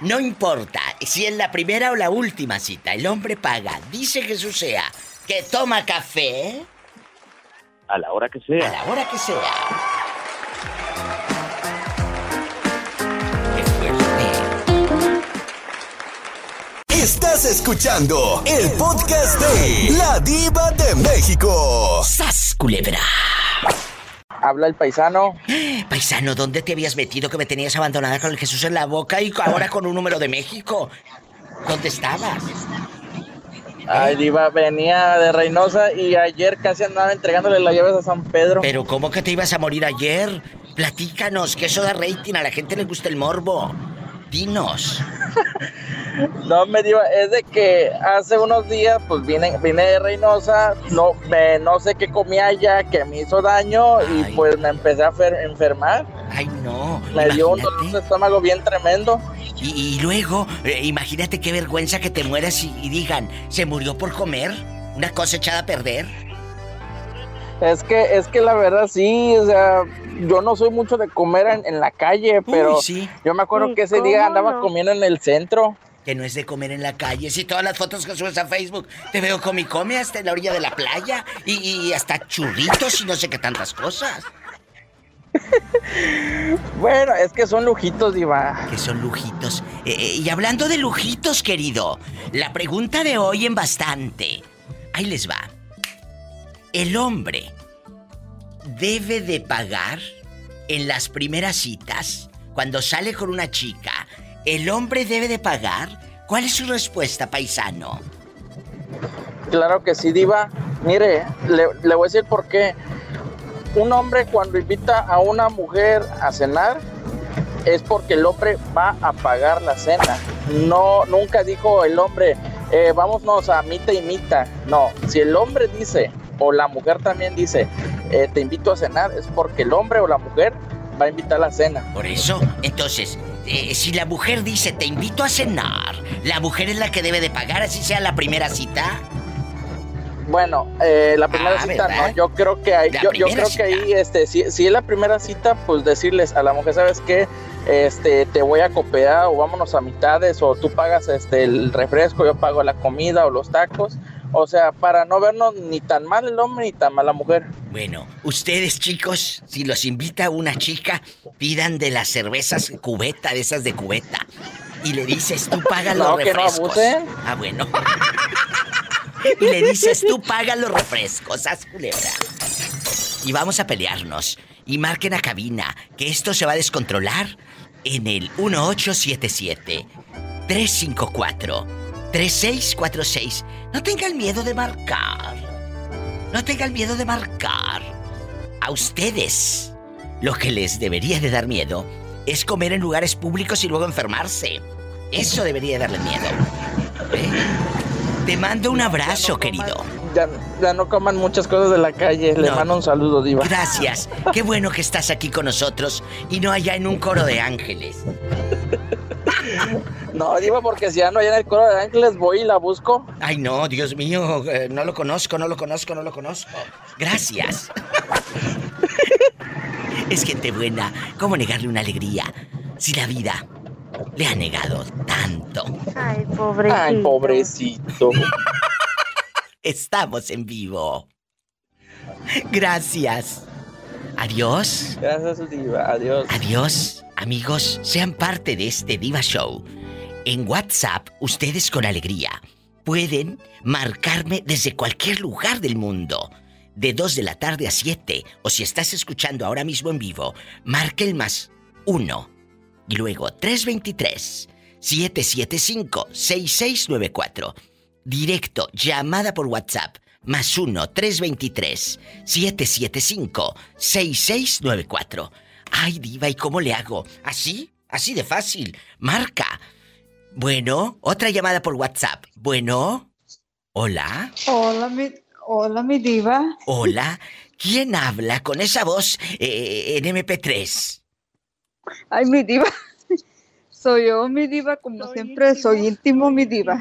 No importa si es la primera o la última cita, el hombre paga. Dice Jesús sea que toma café
A la hora que sea.
a la hora que sea.
Estás escuchando el podcast de La Diva de México.
¡Sas, culebra!
Habla el paisano.
Paisano, ¿dónde te habías metido que me tenías abandonada con el Jesús en la boca y ahora con un número de México? ¿Dónde estabas?
Ay, Diva, venía de Reynosa y ayer casi andaba entregándole las llaves a San Pedro.
Pero ¿cómo que te ibas a morir ayer? Platícanos, que eso da rating, a la gente le gusta el morbo. Dinos.
No, me diva, es de que hace unos días, pues vine, vine de Reynosa, no, me- no sé qué comí allá, que me hizo daño y pues me empecé a fer- enfermar.
Ay, no.
Me dio un dolor de estómago bien tremendo.
Y, y luego, eh, imagínate qué vergüenza que te mueras y, y digan, ¿se murió por comer? ¿Una cosa echada a perder?
Es que, es que la verdad sí, o sea, yo no soy mucho de comer en, en la calle, pero
sí.
yo me acuerdo
Uy,
que ese día
¿cómo
andaba
no?
comiendo en el centro.
Que no es de comer en la calle. Si todas las fotos que subes a Facebook te veo come y come hasta en la orilla de la playa y, y hasta churritos y no sé qué tantas cosas.
Bueno, es que son lujitos, Diva.
Que son lujitos. Eh, eh, y hablando de lujitos, querido, la pregunta de hoy en bastante. Ahí les va. El hombre debe de pagar en las primeras citas, cuando sale con una chica, ¿el hombre debe de pagar? ¿Cuál es su respuesta, paisano?
Claro que sí, Diva. Mire, le, voy a decir por qué. Un hombre cuando invita a una mujer a cenar es porque el hombre va a pagar la cena. no, nunca dijo el hombre, eh, vámonos a mitad y mitad. No, si el hombre dice, o la mujer también dice, eh, te invito a cenar, es porque el hombre o la mujer va a invitar a la cena.
Por eso, entonces, eh, si la mujer dice te invito a cenar, la mujer es la que debe de pagar, así sea la primera cita.
Bueno, eh, la primera
Ah,
cita
¿verdad?
no, yo creo que ahí, yo, creo que ahí, este, si, si es la primera cita, pues decirles a la mujer, ¿sabes qué? Este, te voy a cooperar o vámonos a mitades o tú pagas este el refresco, yo pago la comida o los tacos. O sea, para no vernos ni tan mal el hombre ni tan mal la mujer.
Bueno, ustedes chicos, si los invita una chica, pidan de las cervezas cubeta, de esas de cubeta. Y le dices, tú pagas los
No, que no
refrescos. Ah, bueno. y le dices, tú pagas los refrescos, haz culebra. Y vamos a pelearnos. Y marquen a cabina, que esto se va a descontrolar en el 1877 354 3646. No tengan miedo de marcar. No tengan miedo de marcar. A ustedes, lo que les debería de dar miedo es comer en lugares públicos y luego enfermarse. Eso debería darle miedo. ¿Eh? Te mando un abrazo, querido.
Ya, ya no coman muchas cosas de la calle. Le
No.
mando un saludo, Diva.
Gracias. Qué bueno que estás aquí con nosotros y no allá en un coro de ángeles.
No, Diva, porque si ya no hay en el coro de ángeles, voy y la busco.
Ay, no, Dios mío, eh, no lo conozco, no lo conozco, no lo conozco. Gracias. es gente buena. ¿Cómo negarle una alegría si la vida le ha negado tanto?
Ay, pobrecito.
Ay, pobrecito.
Estamos en vivo. Gracias. Adiós.
Gracias, Diva. Adiós.
Adiós, amigos, sean parte de este Diva Show. En WhatsApp, ustedes con alegría pueden marcarme desde cualquier lugar del mundo. De 2 de la tarde a 7. O si estás escuchando ahora mismo en vivo, marque el más 1. Y luego 323-775-6694. Directo, llamada por WhatsApp. Más 1-323-775-6694. Ay, diva, ¿y cómo le hago? ¿Así? Así de fácil. Marca. Bueno, otra llamada por WhatsApp. Bueno. Hola.
Hola, mi, hola, mi diva.
Hola. ¿Quién habla con esa voz eh, en MP3?
Ay, mi diva. Soy yo, mi diva, como siempre, soy íntimo, mi diva.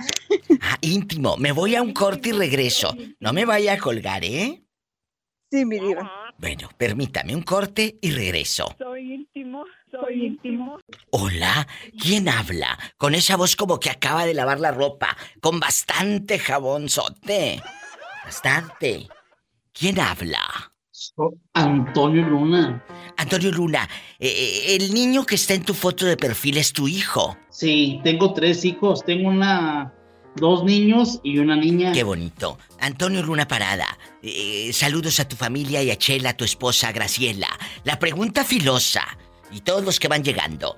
Ah, íntimo. Me voy a un corte y regreso. No me vaya a colgar, ¿eh?
Sí, mi diva.
Bueno, permítame un corte y regreso.
Soy íntimo, soy íntimo.
Hola, ¿quién habla? Con esa voz como que acaba de lavar la ropa, con bastante jabonzote. Bastante. ¿Quién habla?
Antonio Luna.
Antonio Luna, eh, eh, el niño que está en tu foto de perfil es tu hijo.
Sí, tengo tres hijos. Tengo una, dos niños y una niña.
Qué bonito. Antonio Luna Parada, eh, saludos a tu familia y a Chela, tu esposa Graciela. La pregunta filosa, y todos los que van llegando.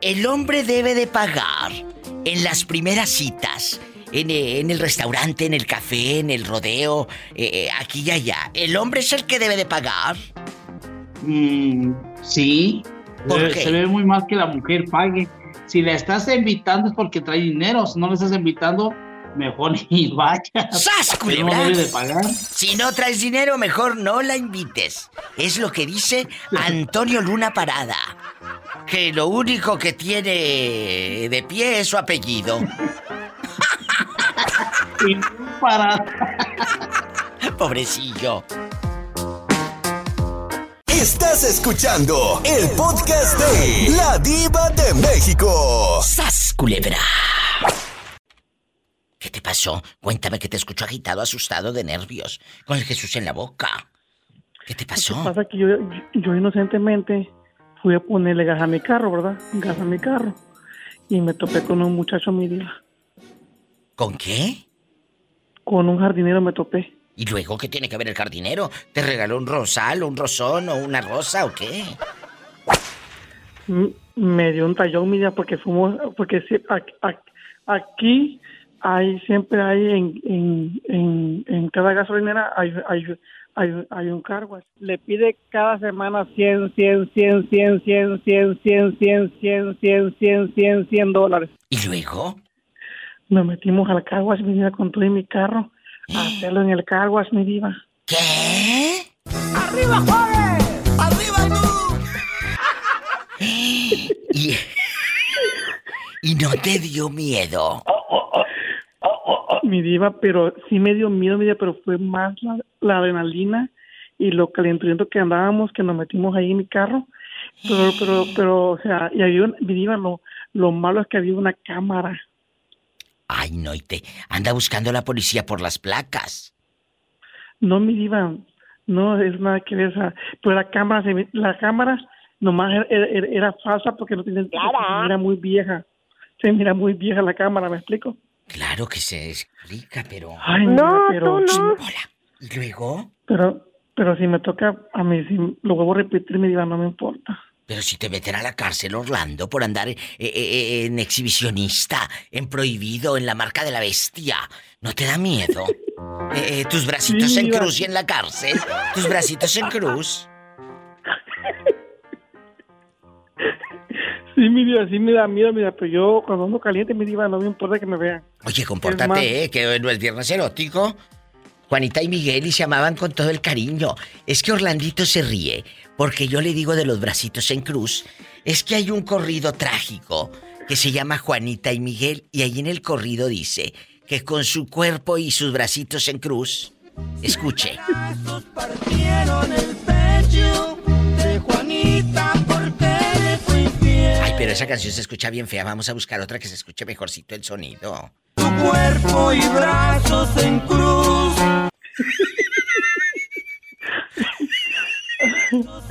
¿El hombre debe de pagar en las primeras citas? En, eh, en el restaurante, en el café, en el rodeo, eh, eh, aquí y allá. ¿El hombre es el que debe de pagar?
Mm, sí.
¿Por
Se-
qué?
Se ve muy mal que la mujer pague. Si la estás invitando es porque trae dinero. Si no le estás invitando, mejor ni vaya.
¡Sas, culebra!
no debe de pagar.
Si no traes dinero, mejor no la invites. Es lo que dice Antonio Luna Parada. Que lo único que tiene de pie es su apellido.
Para.
Pobrecillo.
Estás escuchando el podcast de La Diva de México.
¡Sas, culebra! ¿Qué te pasó? Cuéntame que te escucho agitado, asustado, de nervios, con el Jesús en la boca. ¿Qué te
Lo que
pasó?
pasa que yo, yo, yo inocentemente fui a ponerle gas a mi carro, ¿verdad? Gas a mi carro. Y me topé con un muchacho, mi día.
¿Con qué?
Con un jardinero me topé.
¿Y luego qué tiene que ver el jardinero? ¿Te regaló un rosal, un rosón o una rosa o qué?
M- Me dio un tallón, mi día, porque fuimos, porque aquí hay, siempre hay en, en, en, en cada gasolinera hay, hay, hay, un- hay un cargo. Le pide cada semana 100, 100, 100, 100, 100, 100, 100, 100, 100, 100, 100, 100, 100 dólares.
¿Y luego?
Nos metimos al carguas, mi diva, con todo y mi carro. A hacerlo en el carguas, mi diva.
¿Qué?
¡Arriba, Juárez! ¡Arriba tú!
Y, y no te dio miedo.
Mi diva, pero sí me dio miedo, mi diva, pero fue más la, la adrenalina y lo calenturiento que andábamos, que nos metimos ahí en mi carro. Pero, pero, pero, o sea, y había, un- mi diva, lo, lo malo es que había una cámara.
Ay, no, y te anda buscando la policía por las placas.
No, mi diva, no es nada que ver. Pero la cámara, se la cámara nomás era, era- era falsa porque no tenía, se mira muy vieja. Se mira muy vieja la cámara, ¿me explico?
Claro que se explica, pero.
Ay, mira, pero,
¿Y luego?
pero, pero si me toca a mí, si lo vuelvo a repetir, mi diva, no me importa.
Pero si te meten a la cárcel, Orlando, por andar eh, eh, eh, en exhibicionista, en prohibido, en la marca de la bestia, ¿no te da miedo? Eh, eh, tus bracitos
Sí,
en
iba-
cruz y en la cárcel. Tus bracitos en cruz.
Sí, mi diva, sí me da miedo, mira, pero yo cuando ando caliente, mi diva, no me importa que me vean.
Oye,
más-
compórtate, ¿eh? Que no es viernes erótico. Juanita y Miguel y se amaban con todo el cariño. Es que Orlandito se ríe porque yo le digo de los bracitos en cruz. Es que hay un corrido trágico que se llama Juanita y Miguel y ahí en el corrido dice que con su cuerpo y sus bracitos en cruz, escuche, pero esa canción se escucha bien fea, vamos a buscar otra que se escuche mejorcito el sonido.
Tu cuerpo y brazos en cruz.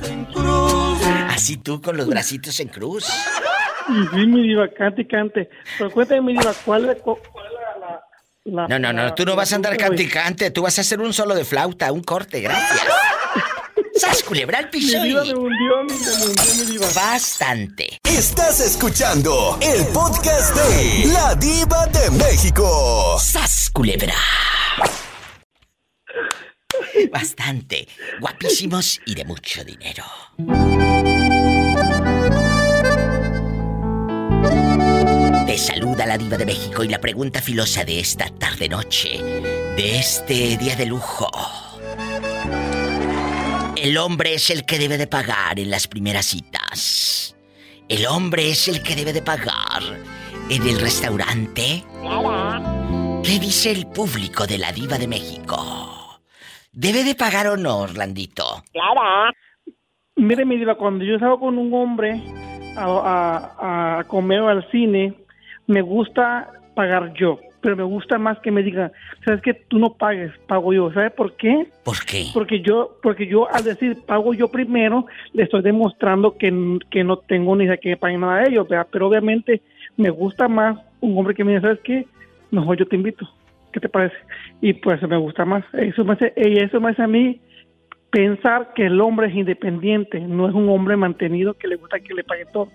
en cruz.
Así tú con los bracitos en cruz.
Y sí, mi diva, cante y cante. Pero cuéntame, mi diva, ¿cuál es, cu- cuál la, la, la-
No, no, no, tú no vas a andar canticante, tú vas a hacer un solo de flauta, un corte, gracias. ¡Sas, culebra al piso!
Mi diva
y-
me hundió, mi, me hundió, mi diva.
Bastante.
Estás escuchando el podcast de La Diva de México.
¡Sas, culebra! Bastante. Guapísimos y de mucho dinero. Te saluda la diva de México y la pregunta filosa de esta tarde-noche, de este día de lujo. El hombre es el que debe de pagar en las primeras citas. El hombre es el que debe de pagar en el restaurante. ¿Qué dice el público de la diva de México? ¿Debe de pagar o no, Orlandito?
Claro. Mire, mi diva, cuando yo salgo con un hombre a, a- a comer o al cine, me gusta pagar yo. Pero me gusta más que me digan, ¿sabes que Tú no pagues, pago yo. ¿Sabes por qué?
¿Por qué?
Porque yo, porque yo al decir pago yo primero, le estoy demostrando que, que no tengo ni idea que me paguen nada de ellos, ¿verdad? Pero obviamente me gusta más un hombre que me dice, ¿sabes qué? Mejor yo te invito. ¿Qué te parece? Y pues me gusta más. Eso me hace, eso me hace a mí pensar que el hombre es independiente, no es un hombre mantenido que le gusta que le pague todo.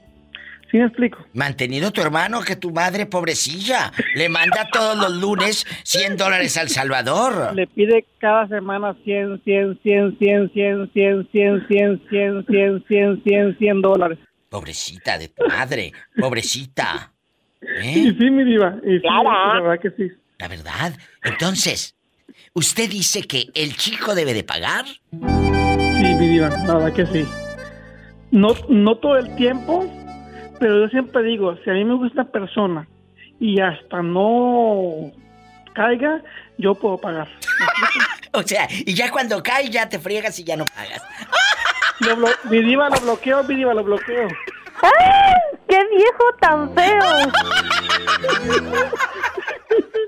¿Sí me explico?
Mantenido tu hermano que tu madre, pobrecilla, le manda todos los lunes 100 dólares al Salvador.
Le pide cada semana 100, 100, 100, 100, 100, 100, 100, 100, 100, 100, 100, 100, 100 dólares.
Pobrecita de tu madre, pobrecita.
Y
¿Eh?
sí, mi diva. Y sí, la verdad que sí.
La verdad. Entonces, ¿usted dice que el chico debe de pagar?
Sí, mi diva, la verdad que sí. No, no todo el tiempo, pero yo siempre digo, si a mí me gusta una persona y hasta no caiga, yo puedo pagar.
O sea, y ya cuando cae ya te friegas y ya no pagas.
Lo blo- mi diva lo bloqueo, mi diva lo bloqueo.
¡Ay! ¡Qué viejo tan feo!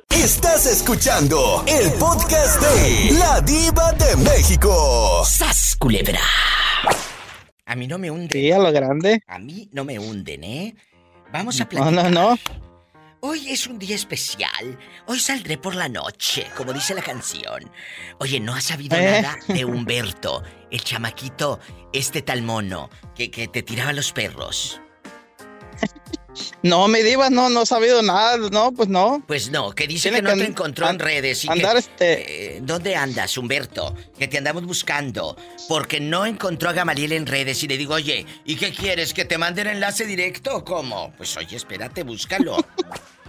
Estás escuchando el podcast de La Diva de México.
¡Sas, culebra! A mí no me hunden.
Sí, a lo grande.
A mí no me hunden, ¿eh? Vamos a
No,
platicar.
no, no.
Hoy es un día especial. Hoy saldré por la noche, como dice la canción. Oye, ¿no has sabido
Eh.
nada de Humberto, el chamaquito, este tal mono, que, que te tiraba los perros?
No, mi diva, no, no he sabido nada, no, pues no.
Pues no, que dice
Tiene
que no
que
te encontró en redes y
andar
que,
este-
eh, ¿Dónde andas, Humberto? Que te andamos buscando. Porque no encontró a Gamaliel en redes y le digo, oye, ¿y qué quieres? ¿Que te manden enlace directo o cómo? Pues oye, espérate, búscalo.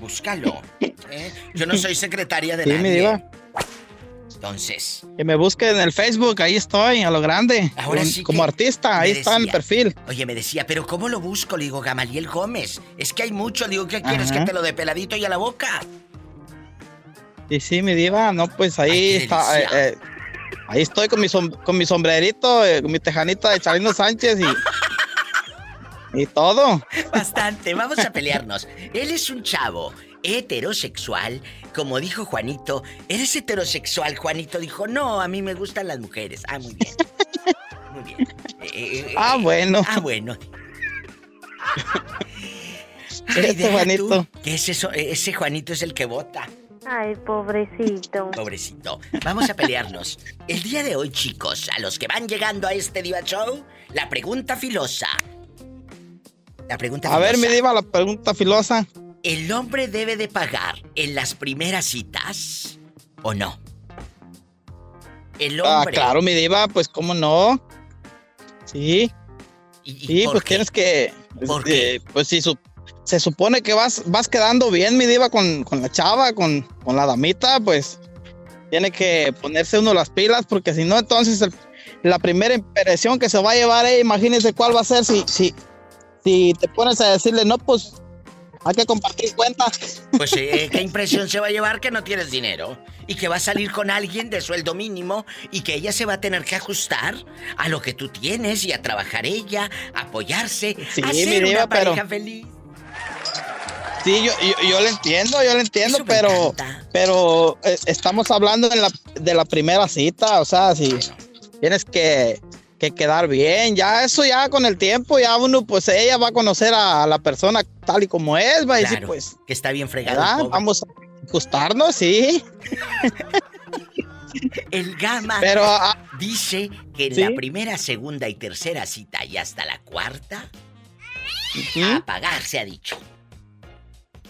búscalo. ¿eh? Yo no soy secretaria de
Sí, mi
nadie.
diva.
Entonces,
Que me busquen en el Facebook, ahí estoy, a lo grande.
Ahora sí
como artista, ahí está en el perfil.
Oye, me decía, ¿pero cómo lo busco? Le digo, Gamaliel Gómez. Es que hay mucho. Digo, ¿qué quieres? ¿Que te lo dé peladito y a la boca?
Y sí, mi diva, no, pues ahí
Ay,
está. eh, eh, ahí estoy con mi, con mi sombrerito, eh, con mi tejanita de Chalino Sánchez y. y todo.
Bastante, vamos a pelearnos. Él es un chavo heterosexual, como dijo Juanito. ¿Eres heterosexual? Juanito dijo, no, a mí me gustan las mujeres. Ah, muy bien. Muy bien. Eh, eh, eh,
Ah, bueno.
Ah, bueno.
Este
deja
Juanito.
tú, que ese, so- ese Juanito es el que vota.
Ay, pobrecito.
Pobrecito. Vamos a pelearnos. El día de hoy, chicos, a los que van llegando a este Diva Show, la pregunta filosa. La pregunta
A ver, mi
filosa.
diva, la pregunta filosa.
¿El hombre debe de pagar en las primeras citas o no? El
Ah,
hombre.
claro, mi diva, pues cómo no. Sí. sí,
por
pues
qué?
tienes que.
¿Por
eh, Pues sí, su- se supone que vas, vas quedando bien, mi diva, con, con la chava, con, con la damita, pues tiene que ponerse uno las pilas, porque si no, entonces el- la primera impresión que se va a llevar, eh, imagínese cuál va a ser si, si, si te pones a decirle, no, pues hay que compartir cuentas.
Pues, eh, ¿qué impresión se va a llevar que no tienes dinero? Y que va a salir con alguien de sueldo mínimo y que ella se va a tener que ajustar a lo que tú tienes y a trabajar ella, apoyarse,
Sí,
a
mi diva,
una pareja
pero-
feliz.
Sí, yo, yo, yo lo entiendo, yo lo entiendo, pero, pero eh, estamos hablando de la, de la primera cita, o sea, si tienes que, que quedar bien, ya eso ya con el tiempo, ya uno, pues ella va a conocer a, la persona tal y como es, va a decir, pues,
que está bien pobre.
Vamos a ajustarnos, sí.
El gama
Pero, ah,
dice que en
¿sí?
la primera, segunda y tercera cita y hasta la cuarta, a pagar se ha dicho.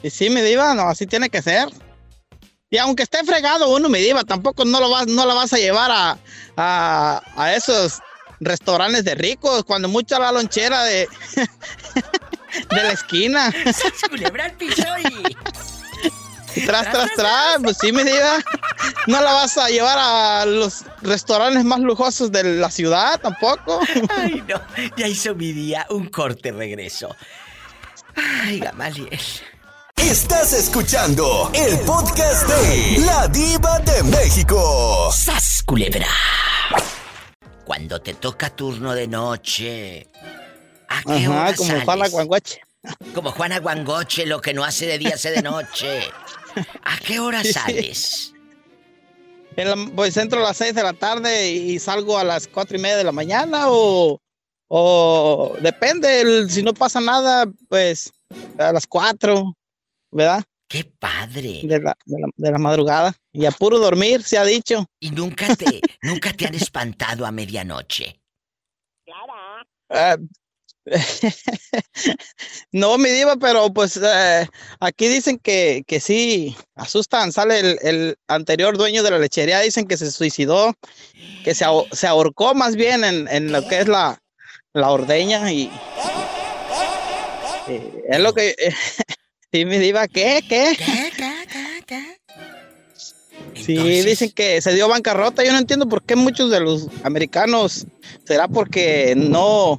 Y sí, mi diva, no, así tiene que ser. Y aunque esté fregado uno, mi diva, tampoco no, lo vas, no la vas a llevar a, a, a esos restaurantes de ricos, cuando mucho la lonchera de, de la esquina.
Culebra al piso y...
Tras, tras, tras, pues sí, mi diva. No la vas a llevar a los restaurantes más lujosos de la ciudad tampoco.
Ay, no, ya hizo mi día un corte regreso. Ay, Gamaliel.
Estás escuchando el podcast de La Diva de México.
¡Sas, culebra! Cuando te toca turno de noche. ¿A qué hora
Ajá, como
sales?
Juana Guanguache.
Como Juana Guangoche, lo que no hace de día hace de noche. ¿A qué hora sales?
En la- pues entro a las 6 de la tarde y salgo a las cuatro y media de la mañana o, o depende, el- si no pasa nada, pues a las 4, ¿verdad?
¡Qué padre!
De la, de la- de la madrugada. Y a puro dormir, se ha dicho.
¿Y nunca te, nunca te han espantado a medianoche?
Ah, no, mi diva, pero pues eh, aquí dicen que, que sí, asustan. Sale el, el anterior dueño de la lechería, dicen que se suicidó, que se, se ahorcó más bien en, en lo que es la, la ordeña y eh, es lo que... sí, mi diva, ¿qué? ¿Qué? Sí, dicen que se dio bancarrota. Yo no entiendo por qué muchos de los americanos será porque no,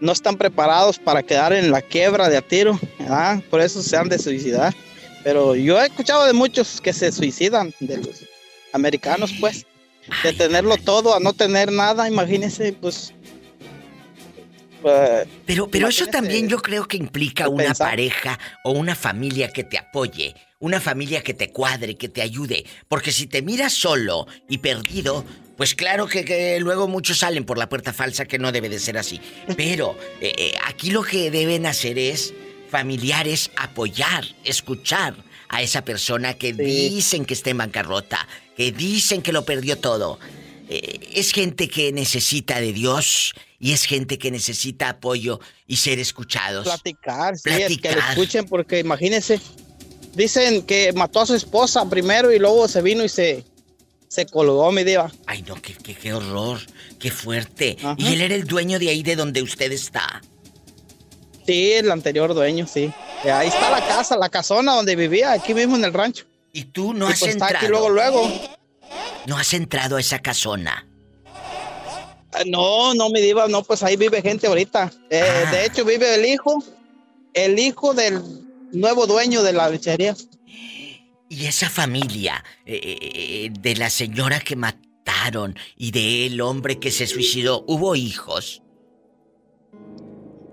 no están preparados para quedar en la quiebra de a tiro. ¿verdad? Por eso se han de suicidar. Pero yo he escuchado de muchos que se suicidan, de los americanos, pues, de tenerlo todo a no tener nada. Imagínense, pues. Eh,
Pero, pero eso también yo creo que implica una
pensar.
pareja o una familia que te apoye, una familia que te cuadre, que te ayude. Porque si te miras solo y perdido, pues claro que, que luego muchos salen por la puerta falsa, que no debe de ser así. Pero eh, eh, aquí lo que deben hacer es familiares apoyar, escuchar a esa persona que dicen que está en bancarrota, que dicen que lo perdió todo. eh, es gente que necesita de Dios y es gente que necesita apoyo y ser escuchados.
Platicar, sí,
Platicar.
que lo escuchen, porque imagínense, dicen que mató a su esposa primero y luego se vino y se, se colgó, mi diva.
Ay, no, qué, qué, qué horror, qué fuerte. Y él era el dueño de ahí de donde usted está.
Sí, el anterior dueño, sí. Eh, Ahí está la casa, la casona donde vivía, aquí mismo en el rancho.
¿Y tú no
Y
has
pues está aquí
entrado?
luego, luego.
No has entrado a esa casona.
No, no, mi diva, no, pues ahí vive gente ahorita. Eh,
Ah.
De hecho, vive el hijo, el hijo del nuevo dueño de la lechería.
Y esa familia eh, eh, de la señora que mataron y del hombre que se suicidó, ¿hubo hijos?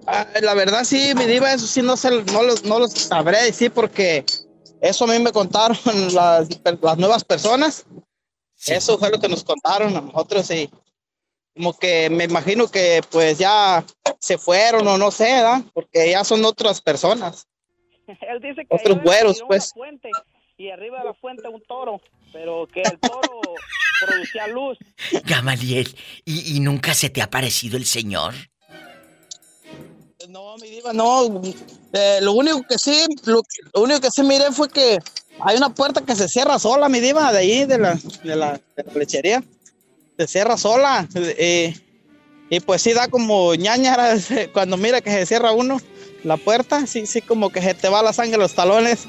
Ah, la verdad, sí, mi diva, eso sí no, se, no, los, no sabré decir porque eso a mí me contaron las, las nuevas personas. Eso fue lo que nos contaron a nosotros y como que me imagino que pues ya se fueron o no sé, ¿verdad? Porque ya son otras personas.
Él dice que
Otros güeros, pues.
una fuente y arriba de la fuente un toro, pero que el toro producía luz.
Gamaliel, ¿y, y nunca se te ha parecido el señor?
No, mi diva, no. Eh, lo único que sí, lo, lo único que sí miré fue que hay una puerta que se cierra sola, mi diva, de ahí, de la, de la, de la lechería. Se cierra sola. eh, y pues sí da como ñañara cuando mira que se cierra uno la puerta, sí, sí, como que se te va la sangre a los talones.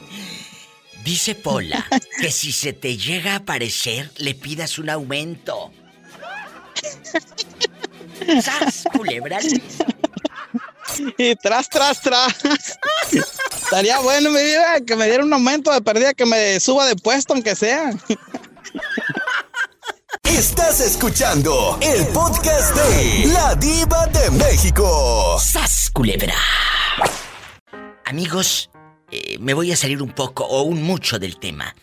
Dice Pola que si se te llega a aparecer, le pidas un aumento. ¡Sas, culebra!
Y tras, tras, tras. Estaría bueno, mi diva, que me diera un aumento de pérdida, que me suba de puesto, aunque sea.
Estás escuchando el podcast de La Diva de México.
¡Sas, culebra! Amigos, eh, me voy a salir un poco o un mucho del tema.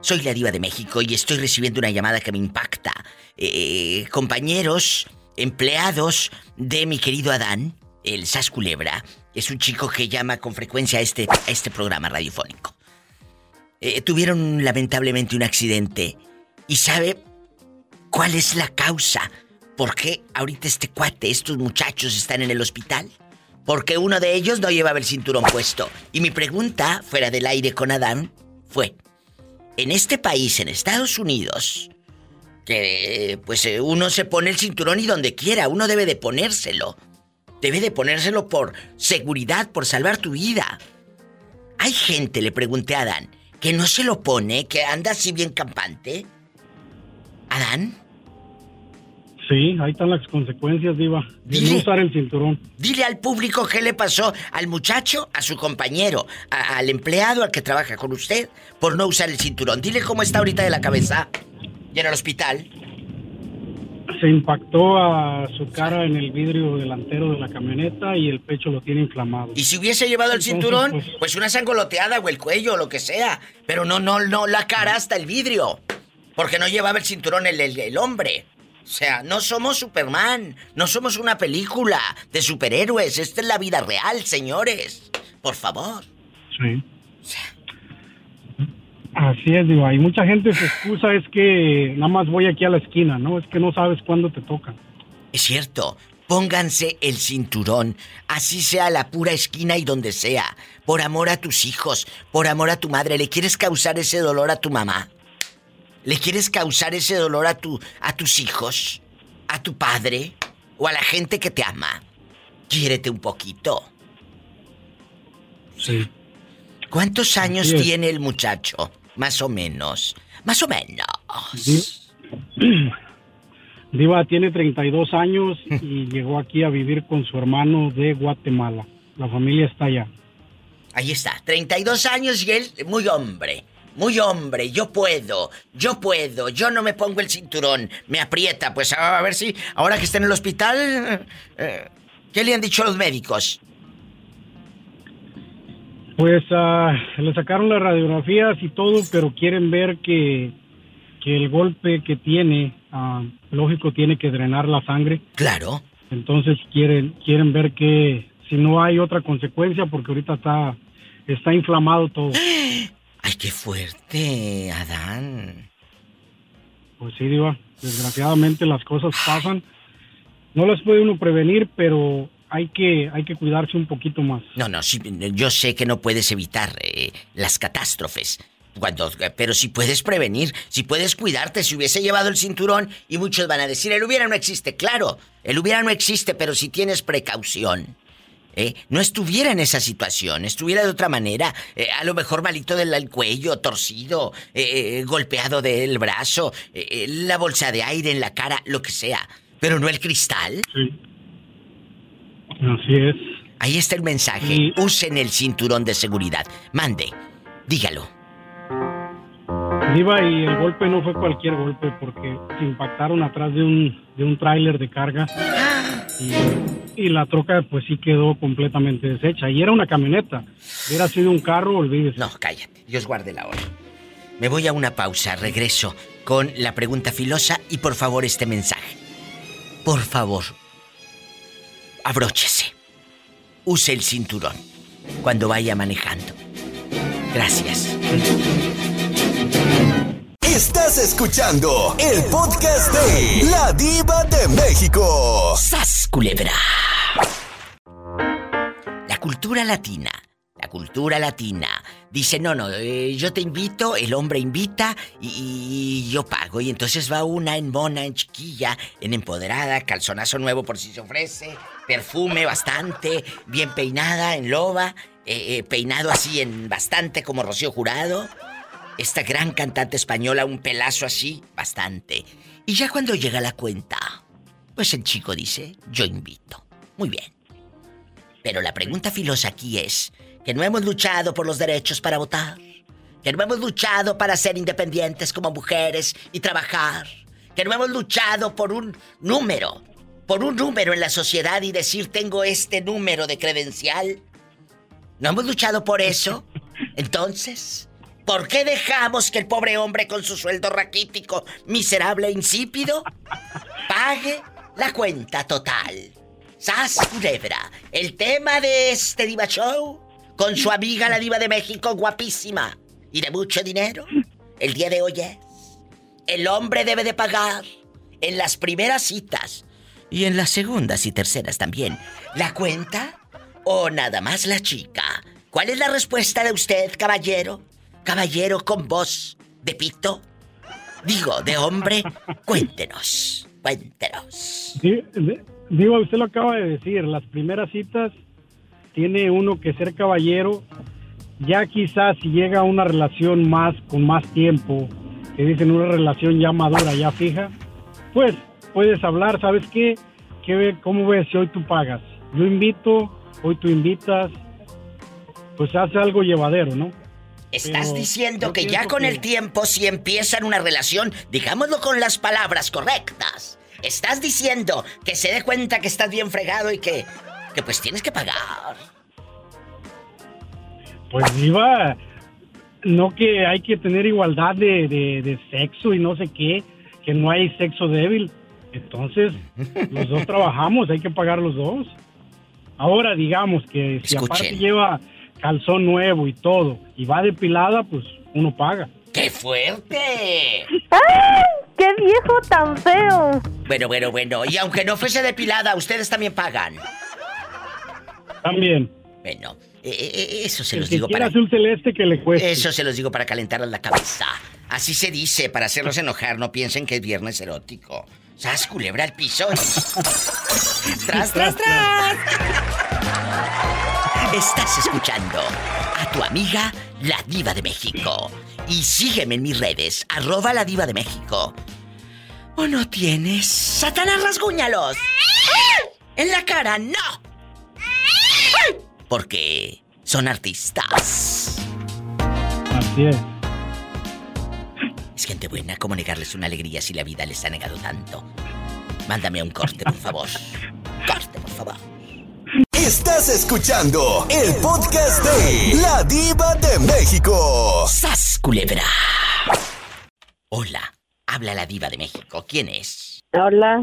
Soy la diva de México y estoy recibiendo una llamada que me impacta. Eh, compañeros, empleados de mi querido Adán, el Sas Culebra, es un chico que llama con frecuencia a este, a este programa radiofónico. Eh, tuvieron lamentablemente un accidente y sabe cuál es la causa. ¿Por qué ahorita este cuate, estos muchachos están en el hospital? Porque uno de ellos no llevaba el cinturón puesto. Y mi pregunta, fuera del aire con Adán, fue, en este país, en Estados Unidos, que pues eh, uno se pone el cinturón y donde quiera, uno debe de ponérselo. Debe de ponérselo por seguridad, por salvar tu vida. Hay gente, le pregunté a Adán, que no se lo pone, que anda así bien campante. Adán,
Sí, ahí están las consecuencias, Diva, de no usar el cinturón.
dile al público qué le pasó al muchacho, a su compañero, a- al empleado, al que trabaja con usted, por no usar el cinturón. Dile cómo está ahorita de la cabeza y en el hospital.
Se impactó a su cara en el vidrio delantero de la camioneta y el pecho lo tiene inflamado.
Y si hubiese llevado el
Entonces,
cinturón,
pues,
pues una sangoloteada o el cuello o lo que sea. Pero no, no, no, la cara hasta el vidrio. Porque no llevaba el cinturón el, el- el hombre. O sea, no somos Superman. No somos una película de superhéroes. Esta es la vida real, señores. Por favor.
Sí. Así es, Diva. Y mucha gente se excusa es que nada más voy aquí a la esquina, ¿no? Es que no sabes cuándo te toca.
Es cierto. Pónganse el cinturón, así sea la pura esquina y donde sea, por amor a tus hijos, por amor a tu madre. ¿Le quieres causar ese dolor a tu mamá? ¿Le quieres causar ese dolor a tu a tus hijos, a tu padre o a la gente que te ama? Quiérete un poquito.
Sí.
¿Cuántos años tiene el muchacho? Más o menos. Más o menos.
Di- Diva tiene 32 años y llegó aquí a vivir con su hermano de Guatemala. La familia está allá.
Ahí está, 32 años y él muy hombre. Muy hombre, yo puedo, yo puedo, yo no me pongo el cinturón, me aprieta, pues a ver si ahora que está en el hospital, eh, ¿qué le han dicho los médicos?
Pues ah, le sacaron las radiografías y todo, pero quieren ver que, que el golpe que tiene, ah, lógico, tiene que drenar la sangre.
Claro.
Entonces quieren, quieren ver que si no hay otra consecuencia, porque ahorita está, está inflamado todo.
Ay, qué fuerte, Adán.
Pues sí, Diva, desgraciadamente las cosas pasan. No las puede uno prevenir, pero hay que, hay que cuidarse un poquito más.
No, no, sí, yo sé que no puedes evitar eh, las catástrofes. Cuando, pero si puedes prevenir, si puedes cuidarte, si hubiese llevado el cinturón y muchos van a decir, el hubiera no existe, claro, el hubiera no existe, pero si tienes precaución. ¿Eh? No estuviera en esa situación, estuviera de otra manera, eh, a lo mejor malito del cuello, torcido, eh, golpeado del brazo, la bolsa de aire en la cara, lo que sea, pero no el cristal.
Sí. Así es.
Ahí está el mensaje. Usen el cinturón de seguridad. Mande, dígalo.
Iba y el golpe no fue cualquier golpe porque impactaron atrás de un, de un tráiler de carga y, la troca pues sí quedó completamente deshecha y era una camioneta. Hubiera sido un carro, olvídese.
No, cállate, Dios guarde la hora. Me voy a una pausa, regreso con la pregunta filosa y por favor este mensaje. Por favor, abróchese. Use el cinturón cuando vaya manejando. Gracias.
Estás escuchando el podcast de La Diva de México.
¡Sas, culebra! La cultura latina. La cultura latina. Dice, no, no, eh, yo te invito, el hombre invita y, yo pago. Y entonces va una en mona, en chiquilla, en empoderada, calzonazo nuevo por si se ofrece, perfume bastante, bien peinada, en loba, eh, eh, peinado así en bastante como Rocío Jurado esta gran cantante española, un pelazo así, bastante. Y ya cuando llega la cuenta, pues el chico dice, yo invito. Muy bien. Pero la pregunta filosa aquí es, que no hemos luchado por los derechos para votar, que no hemos luchado para ser independientes como mujeres y trabajar, que no hemos luchado por un número, por un número en la sociedad y decir tengo este número de credencial. ¿No hemos luchado por eso? Entonces, ¿Por qué dejamos que el pobre hombre con su sueldo raquítico, miserable e insípido, pague la cuenta total? ¡Sas culebra! El tema de este Diva Show, con su amiga la Diva de México, guapísima y de mucho dinero, el día de hoy es: el hombre debe de pagar en las primeras citas y en las segundas y terceras también la cuenta o nada más la chica. ¿Cuál es la respuesta de usted, caballero? Caballero con voz de pito? Digo, de hombre. Cuéntenos, cuéntenos.
digo, usted lo acaba de decir, las primeras citas tiene uno que ser caballero. Ya quizás si llega a una relación más, con más tiempo, que dicen una relación ya madura, ya fija, pues puedes hablar, ¿sabes qué? ¿Qué ¿Cómo ves si hoy tú pagas? Yo invito, hoy tú invitas, pues hace algo llevadero, ¿no?
Estás diciendo que ya con el tiempo, si empiezan una relación, digámoslo con las palabras correctas, estás diciendo que se dé cuenta que estás bien fregado y que, que pues tienes que pagar.
Pues iba, no que hay que tener igualdad de, de sexo y no sé qué, que no hay sexo débil. Entonces, los dos trabajamos, hay que pagar los dos. Ahora, digamos que si aparte lleva calzón nuevo y todo, y va depilada, pues uno paga.
¡Qué fuerte!
¡Ay! ¡Qué viejo tan feo!
Bueno, bueno, bueno. Y aunque no fuese depilada, ustedes también pagan.
También.
Bueno, eh, eh, eh, eso se
El
los
que
digo para.
azul celeste que le cueste.
Eso se los digo para calentarles la cabeza. Así se dice, para hacerlos enojar. No piensen que es viernes erótico. ¡Sas, culebra al piso! ¡Tras, tras, tras! Estás escuchando a tu amiga La Diva de México. Y sígueme en mis redes, arroba La Diva de México. ¿O no tienes? ¡Satanás, rasguñalos! ¡En la cara, no! Porque son artistas.
Así es.
Es gente buena, ¿cómo negarles una alegría si la vida les ha negado tanto? Mándame un corte, por favor. Corte, por favor.
Estás escuchando el podcast de La Diva de México.
¡Sas, culebra! Hola, habla la diva de México. ¿Quién es?
Hola.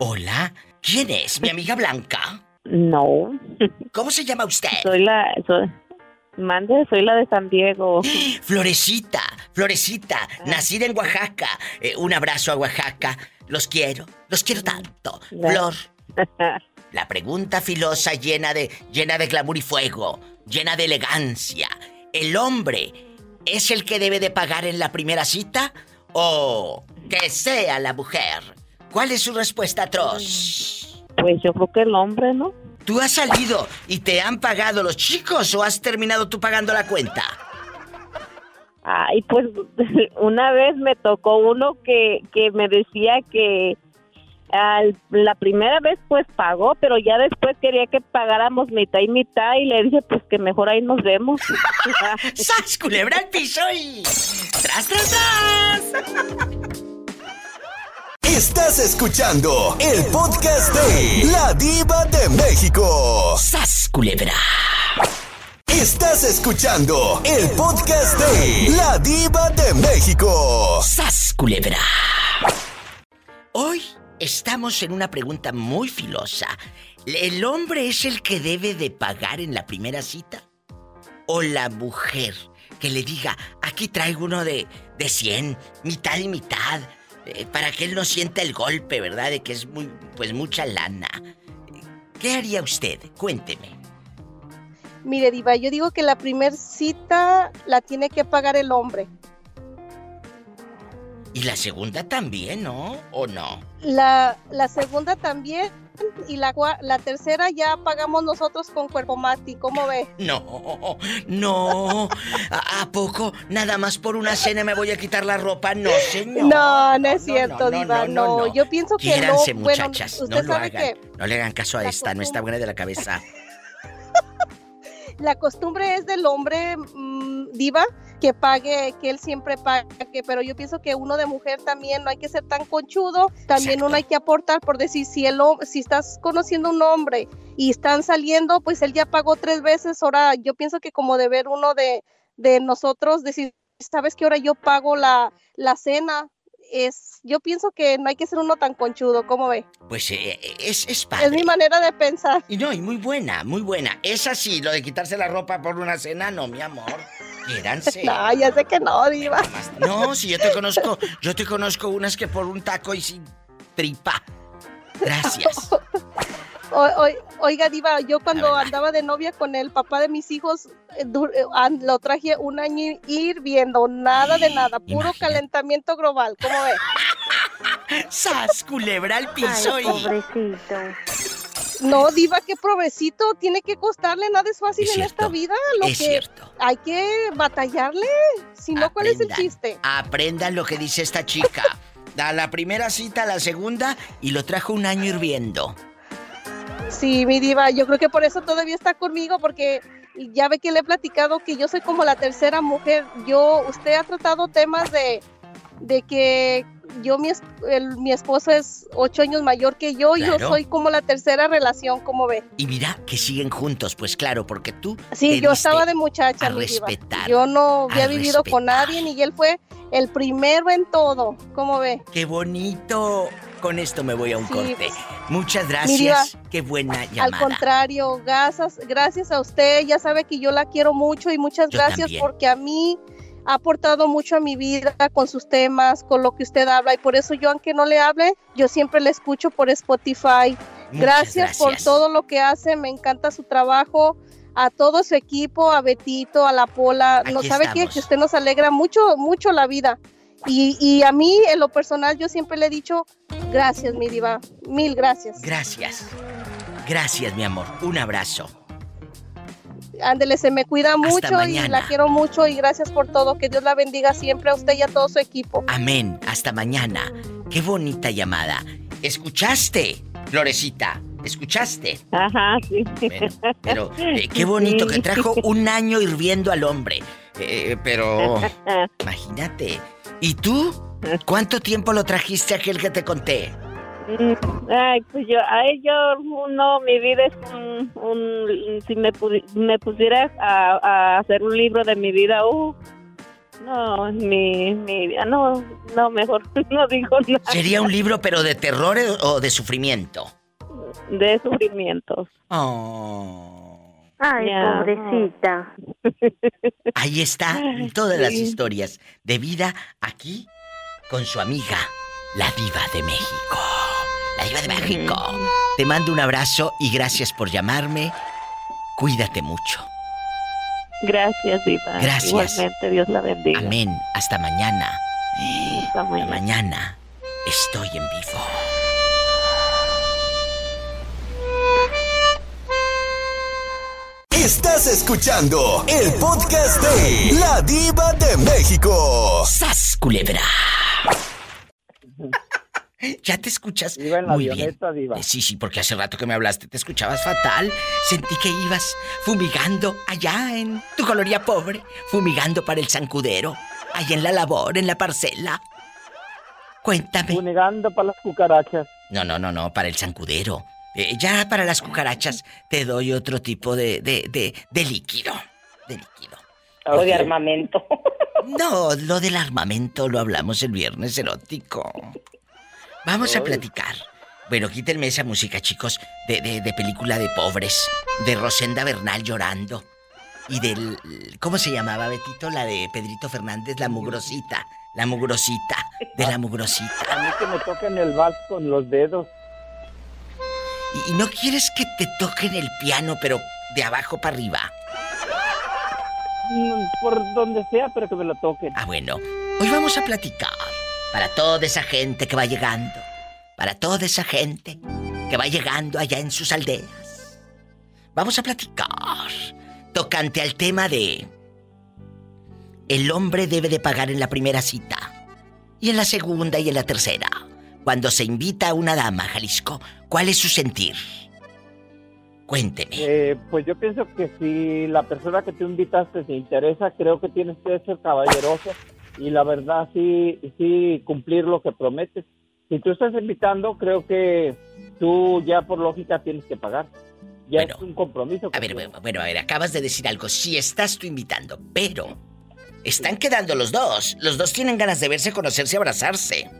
Hola, ¿quién es? ¿Mi amiga Blanca?
No.
¿Cómo se llama usted?
Soy la. Soy, Mande, soy la de San Diego.
Florecita, Florecita, nacida en Oaxaca. Eh, un abrazo a Oaxaca. Los quiero, los quiero tanto. Flor. La pregunta filosa llena de llena de glamour y fuego, llena de elegancia. ¿El hombre es el que debe de pagar en la primera cita o que sea la mujer? ¿Cuál es su respuesta, atroz?
Pues yo creo que el hombre, ¿no?
¿Tú has salido y te han pagado los chicos o has terminado tú pagando la cuenta?
Ay, pues una vez me tocó uno que, que me decía que al- la primera vez pues pagó, pero ya después quería que pagáramos mitad y mitad y le dije pues que mejor ahí nos vemos.
¡Sas, culebra al piso y... ¡Tras, tras, tras!
Estás escuchando el podcast de La Diva de México.
¡Sas, culebra!
Estás escuchando el podcast de La Diva de México.
¡Sas, culebra! Hoy estamos en una pregunta muy filosa. ¿El hombre es el que debe de pagar en la primera cita? ¿O la mujer que le diga, aquí traigo uno de, de 100, mitad y mitad, eh, para que él no sienta el golpe, ¿verdad? De que es muy, pues mucha lana. ¿Qué haría usted? Cuénteme.
Mire, Diva, yo digo que la primer cita la tiene que pagar el hombre.
Y la segunda también, ¿no? ¿O no?
La, la segunda también. Y la, la tercera ya pagamos nosotros con cuerpo mati. ¿Cómo ve?
No, no. ¿A, a poco nada más por una cena me voy a quitar la ropa? No, señor.
No, no es cierto,
no,
Diva.
no,
No,
no, no.
yo pienso que
Quiéranse,
no. Bueno,
muchachas,
usted
no lo hagan.
que
No le hagan caso a esta, no está buena de la cabeza.
la costumbre es del hombre mm, diva que pague, que él siempre pague, pero yo pienso que uno de mujer también no hay que ser tan conchudo, también uno hay que aportar por decir si el hom- si estás conociendo a un hombre y están saliendo, pues él ya pagó tres veces, ahora yo pienso que como deber uno de, de nosotros decir, sabes que ahora yo pago la, la cena, es, yo pienso que no hay que ser uno tan conchudo, ¿cómo ve?
Pues eh, eh, es, es padre.
Es mi manera de pensar.
Y no, y muy buena, muy buena. Es así, lo de quitarse la ropa por una cena, no, mi amor. Quiéranse.
No, ya sé que no, diva.
No, si yo te conozco, yo te conozco unas que por un taco y sin tripa. Gracias.
O- o- oiga, Diva, yo cuando andaba de novia con el papá de mis hijos, eh, eh, lo traje un año hirviendo, nada de nada, puro calentamiento global, ¿cómo ve?
¡Sas, culebra al piso y...
pobrecito. No, Diva, qué provecito, tiene que costarle, nada es fácil
Es
en esta vida, lo
es
que
cierto.
hay que batallarle, si no, ¿cuál es el chiste?
Aprendan lo que dice esta chica. A la primera cita, a la segunda, y lo trajo un año hirviendo.
Sí, mi diva, yo creo que por eso todavía está conmigo, porque ya ve que le he platicado que yo soy como la tercera mujer. Yo, usted ha tratado temas de, de que yo, mi, es- el- mi esposo es ocho años mayor que yo, yo
Claro.
soy como la tercera relación, como ve.
Y mira que siguen juntos, pues claro, porque tú.
Sí, yo estaba de muchacha,
a respetar,
Yo no había vivido con nadie, y él fue el primero en todo, como ve.
¡Qué bonito! Con esto me voy a un
Sí,
corte. Muchas gracias. Qué buena
Al
llamada.
contrario, gracias, gracias a usted. Ya sabe que yo la quiero mucho y muchas
Yo
gracias
también.
porque a mí ha aportado mucho a mi vida con sus temas, con lo que usted habla y por eso yo aunque no le hable, yo siempre le escucho por Spotify. Gracias, por todo lo que hace, me encanta su trabajo. A todo su equipo, a Betito, a la Pola, no sabe qué? que usted nos alegra mucho, mucho la vida. Y, y a mí, en lo personal, yo siempre le he dicho, gracias, mi diva, mil gracias.
Gracias. Gracias, mi amor. Un abrazo.
Ándele, se me cuida mucho y la quiero mucho y gracias por todo. Que Dios la bendiga siempre a usted y a todo su equipo.
Amén. Hasta mañana. Qué bonita llamada. ¿Escuchaste, Florecita? ¿Escuchaste?
Ajá, sí.
Pero eh, qué bonito
Sí.
que trajo un año hirviendo al hombre. Eh, pero imagínate. ¿Y tú? ¿Cuánto tiempo lo trajiste aquel que te conté?
Mm, Ay, pues yo, a ellos, no, mi vida es un, un- si me, me pusiera a, a hacer un libro de mi vida, uh, no, mi, mi vida, no, no, mejor no digo nada
¿Sería un libro pero de terror o de sufrimiento?
de sufrimientos.
Oh.
Ay, pobrecita.
Ahí está todas las historias de vida aquí con su amiga, la diva de México. La diva de México. Te mando un abrazo y gracias por llamarme. Cuídate mucho.
Gracias, Diva.
Gracias.
Igualmente, Dios la bendiga.
Amén. Hasta mañana.
Hasta mañana.
Mañana estoy en vivo.
Estás escuchando el podcast de La Diva de México.
¡Sas, culebra! Ya te escuchas
Iba en la
muy bien.
Diva.
Sí, sí, porque hace rato que me hablaste te escuchabas fatal. Sentí que ibas fumigando allá en tu colonia pobre, fumigando para el zancudero, allá en la labor, en la parcela. Cuéntame.
Fumigando para las cucarachas.
No, no, no, no, para el zancudero. Eh, ya para las cucarachas te doy otro tipo de, de, de, de líquido. De líquido.
O de armamento.
No, lo del armamento lo hablamos el viernes erótico. Vamos a platicar. Bueno, quítenme esa música, chicos, de, de, de película de pobres, de Rosenda Bernal llorando. Y del. ¿Cómo se llamaba, Betito? La de Pedrito Fernández, la mugrosita. La mugrosita. De la mugrosita.
A mí que me toquen el vals con los dedos.
¿Y, y no quieres que te toquen el piano, pero de abajo para arriba?
Mm, Por donde sea, pero que me lo toquen.
Ah, bueno. Hoy vamos a platicar para toda esa gente que va llegando. Para toda esa gente que va llegando allá en sus aldeas. Vamos a platicar tocante al tema de... El hombre debe de pagar en la primera cita. Y en la segunda y en la tercera. Cuando se invita a una dama, Jalisco, ¿cuál es su sentir? Cuénteme.
Eh, pues yo pienso que si la persona que tú invitaste se interesa, creo que tienes que ser caballeroso y la verdad sí, sí cumplir lo que prometes. Si tú estás invitando, creo que tú ya por lógica tienes que pagar. Ya es un compromiso.
A ver, bueno, bueno, a ver, acabas de decir algo. Si estás tú invitando, pero están quedando los dos. Los dos tienen ganas de verse, conocerse, abrazarse.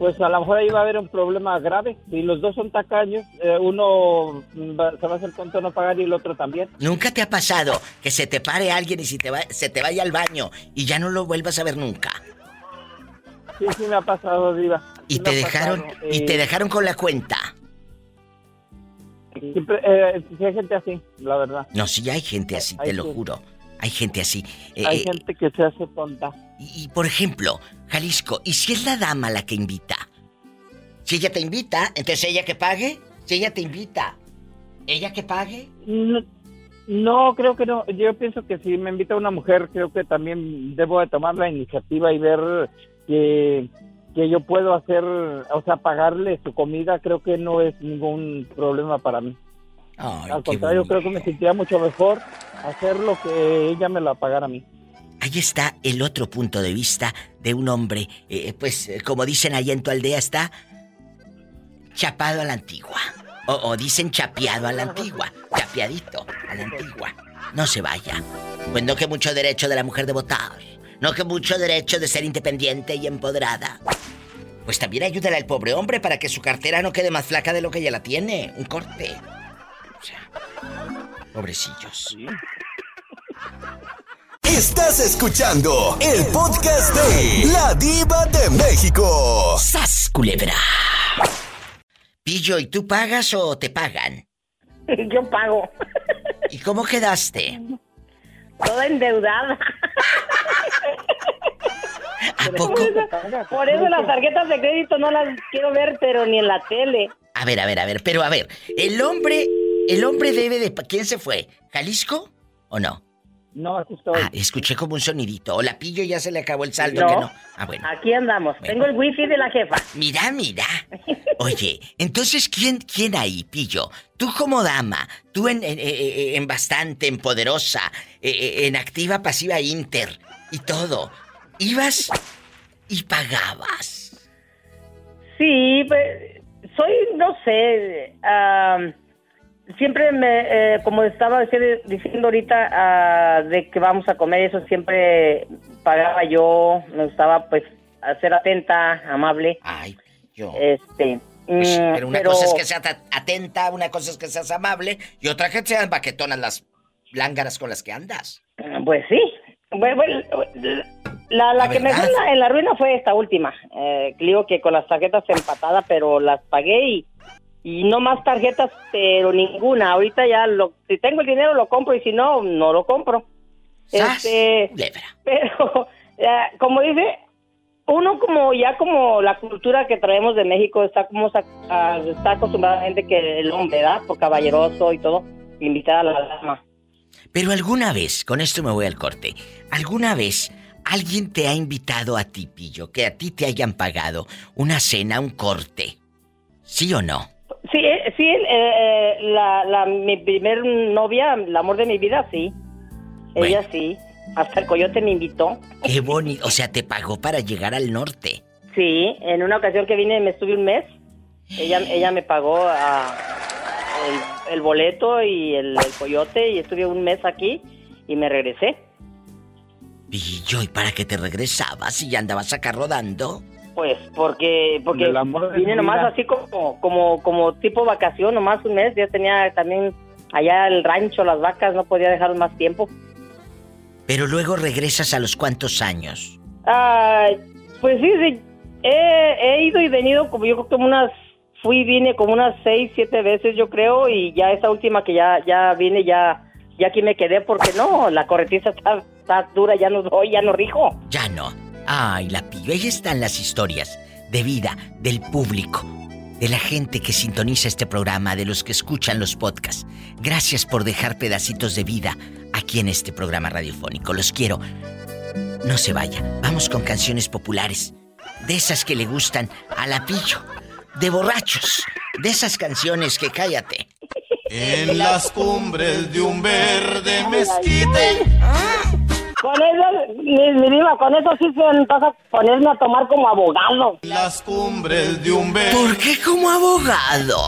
Pues a lo mejor ahí va a haber un problema grave. Si los dos son tacaños, eh, uno va- se va a hacer tonto a no pagar y el otro también.
¿Nunca te ha pasado que se te pare alguien y si te va- se te vaya al baño y ya no lo vuelvas a ver nunca?
Sí, sí me ha pasado, Diva.
Y
Sí
te dejaron
pasado,
y
eh,
te dejaron con la cuenta.
Siempre, eh, sí hay gente así, la verdad.
No, sí hay gente así, te lo juro. Hay gente así. Eh,
hay
eh,
gente que se hace tonta.
Y, y, por ejemplo, Jalisco, ¿y si es la dama la que invita? Si ella te invita, entonces ella que pague. Si ella te invita, ella que pague.
No, no, creo que no. Yo pienso que si me invita una mujer, creo que también debo de tomar la iniciativa y ver que, que yo puedo hacer, o sea, pagarle su comida. Creo que no es ningún problema para mí.
Ay,
Al contrario,
bonito.
creo que me sentiría mucho mejor hacer lo que ella me la pagara a mí.
Ahí está el otro punto de vista de un hombre, eh, pues como dicen allá en tu aldea, está chapado a la antigua. O, o dicen chapeado a la antigua, chapeadito a la antigua. No se vaya. Pues no que mucho derecho de la mujer de votar. No que mucho derecho de ser independiente y empoderada. Pues también ayúdale al pobre hombre para que su cartera no quede más flaca de lo que ya la tiene. Un corte. O sea, pobrecillos.
Estás escuchando el podcast de La Diva de México.
¡Sas, culebra! Pillo, ¿y tú pagas o te pagan?
Yo pago.
¿Y cómo quedaste?
Toda endeudada.
¿A poco?
Por eso, por eso las tarjetas de crédito no las quiero ver, pero ni en la tele.
A ver, a ver, a ver, pero a ver, el hombre, el hombre debe de... ¿Quién se fue? ¿Jalisco o no?
No, aquí estoy.
Ah, escuché como un sonidito. O la pillo ya se le acabó el saldo
No.
que no. Ah, bueno.
Aquí andamos. Tengo el wifi de la jefa.
Mira, mira. Oye, entonces, ¿quién, quién ahí, Pillo? Tú como dama, tú en, en- en- en bastante, en poderosa, eh, eh, en activa, pasiva, inter y todo. Ibas y pagabas.
Sí, pues, soy, no sé, am, siempre me, eh, como estaba dici- diciendo ahorita, ah, de que vamos a comer, eso siempre pagaba yo, me gustaba pues ser atenta, amable.
Ay, yo.
Este,
Pues
Mm,
pero una cosa es que seas at- atenta, una cosa es que seas amable y otra que sean baquetonas las lángaras con las que andas.
Pues sí. Bueno, bueno, la, la
La
que me fue en la, en la ruina fue esta última. Eh, digo que con las tarjetas empatadas, pero las pagué y, y no más tarjetas, pero ninguna. Ahorita ya, lo, si tengo el dinero lo compro y si no, no lo compro.
¡Sas!
Este, pero, eh, como dice, uno como ya como la cultura que traemos de México está como está acostumbrada a la gente que el hombre, ¿verdad? Por caballeroso y todo, invitar a la dama.
Pero alguna vez, con esto me voy al corte, alguna vez alguien te ha invitado a ti, Pillo, que a ti te hayan pagado una cena, un corte. ¿Sí o no?
Sí, eh, sí, eh, eh, la, la, mi primer novia, el amor de mi vida, sí. Ella sí. Hasta el coyote me invitó.
Qué bonito. O sea, te pagó para llegar al norte.
Sí, en una ocasión que vine me estuve un mes. Ella, ella me pagó ah, el, el boleto y el, el coyote y estuve un mes aquí y me regresé.
Pillo, ¿y para qué te regresabas y ya andabas acá rodando?
Pues porque porque vine nomás así como como como tipo vacación, nomás un mes. Ya tenía también allá el rancho, las vacas, no podía dejar más tiempo.
Pero luego regresas a los cuantos años.
Ah, pues sí, sí. He, he ido y venido como yo creo que como unas fui vine como unas seis, siete veces yo creo y ya esta última que ya ya vine ya ya aquí me quedé porque no, la corretiza está, está dura, ya no doy, ya no rijo.
Ya no. Ay, la pillo. Ahí están las historias de vida del público, de la gente que sintoniza este programa, de los que escuchan los podcasts. Gracias por dejar pedacitos de vida aquí en este programa radiofónico. Los quiero. No se vaya. Vamos con canciones populares. De esas que le gustan a la pillo. De borrachos. De esas canciones que cállate.
En las cumbres de un verde mezquite.
Con eso, mi, mi diva, con eso sí se vas a ponerme a tomar como abogado.
Las cumbres de un verde.
¿Por qué como abogado?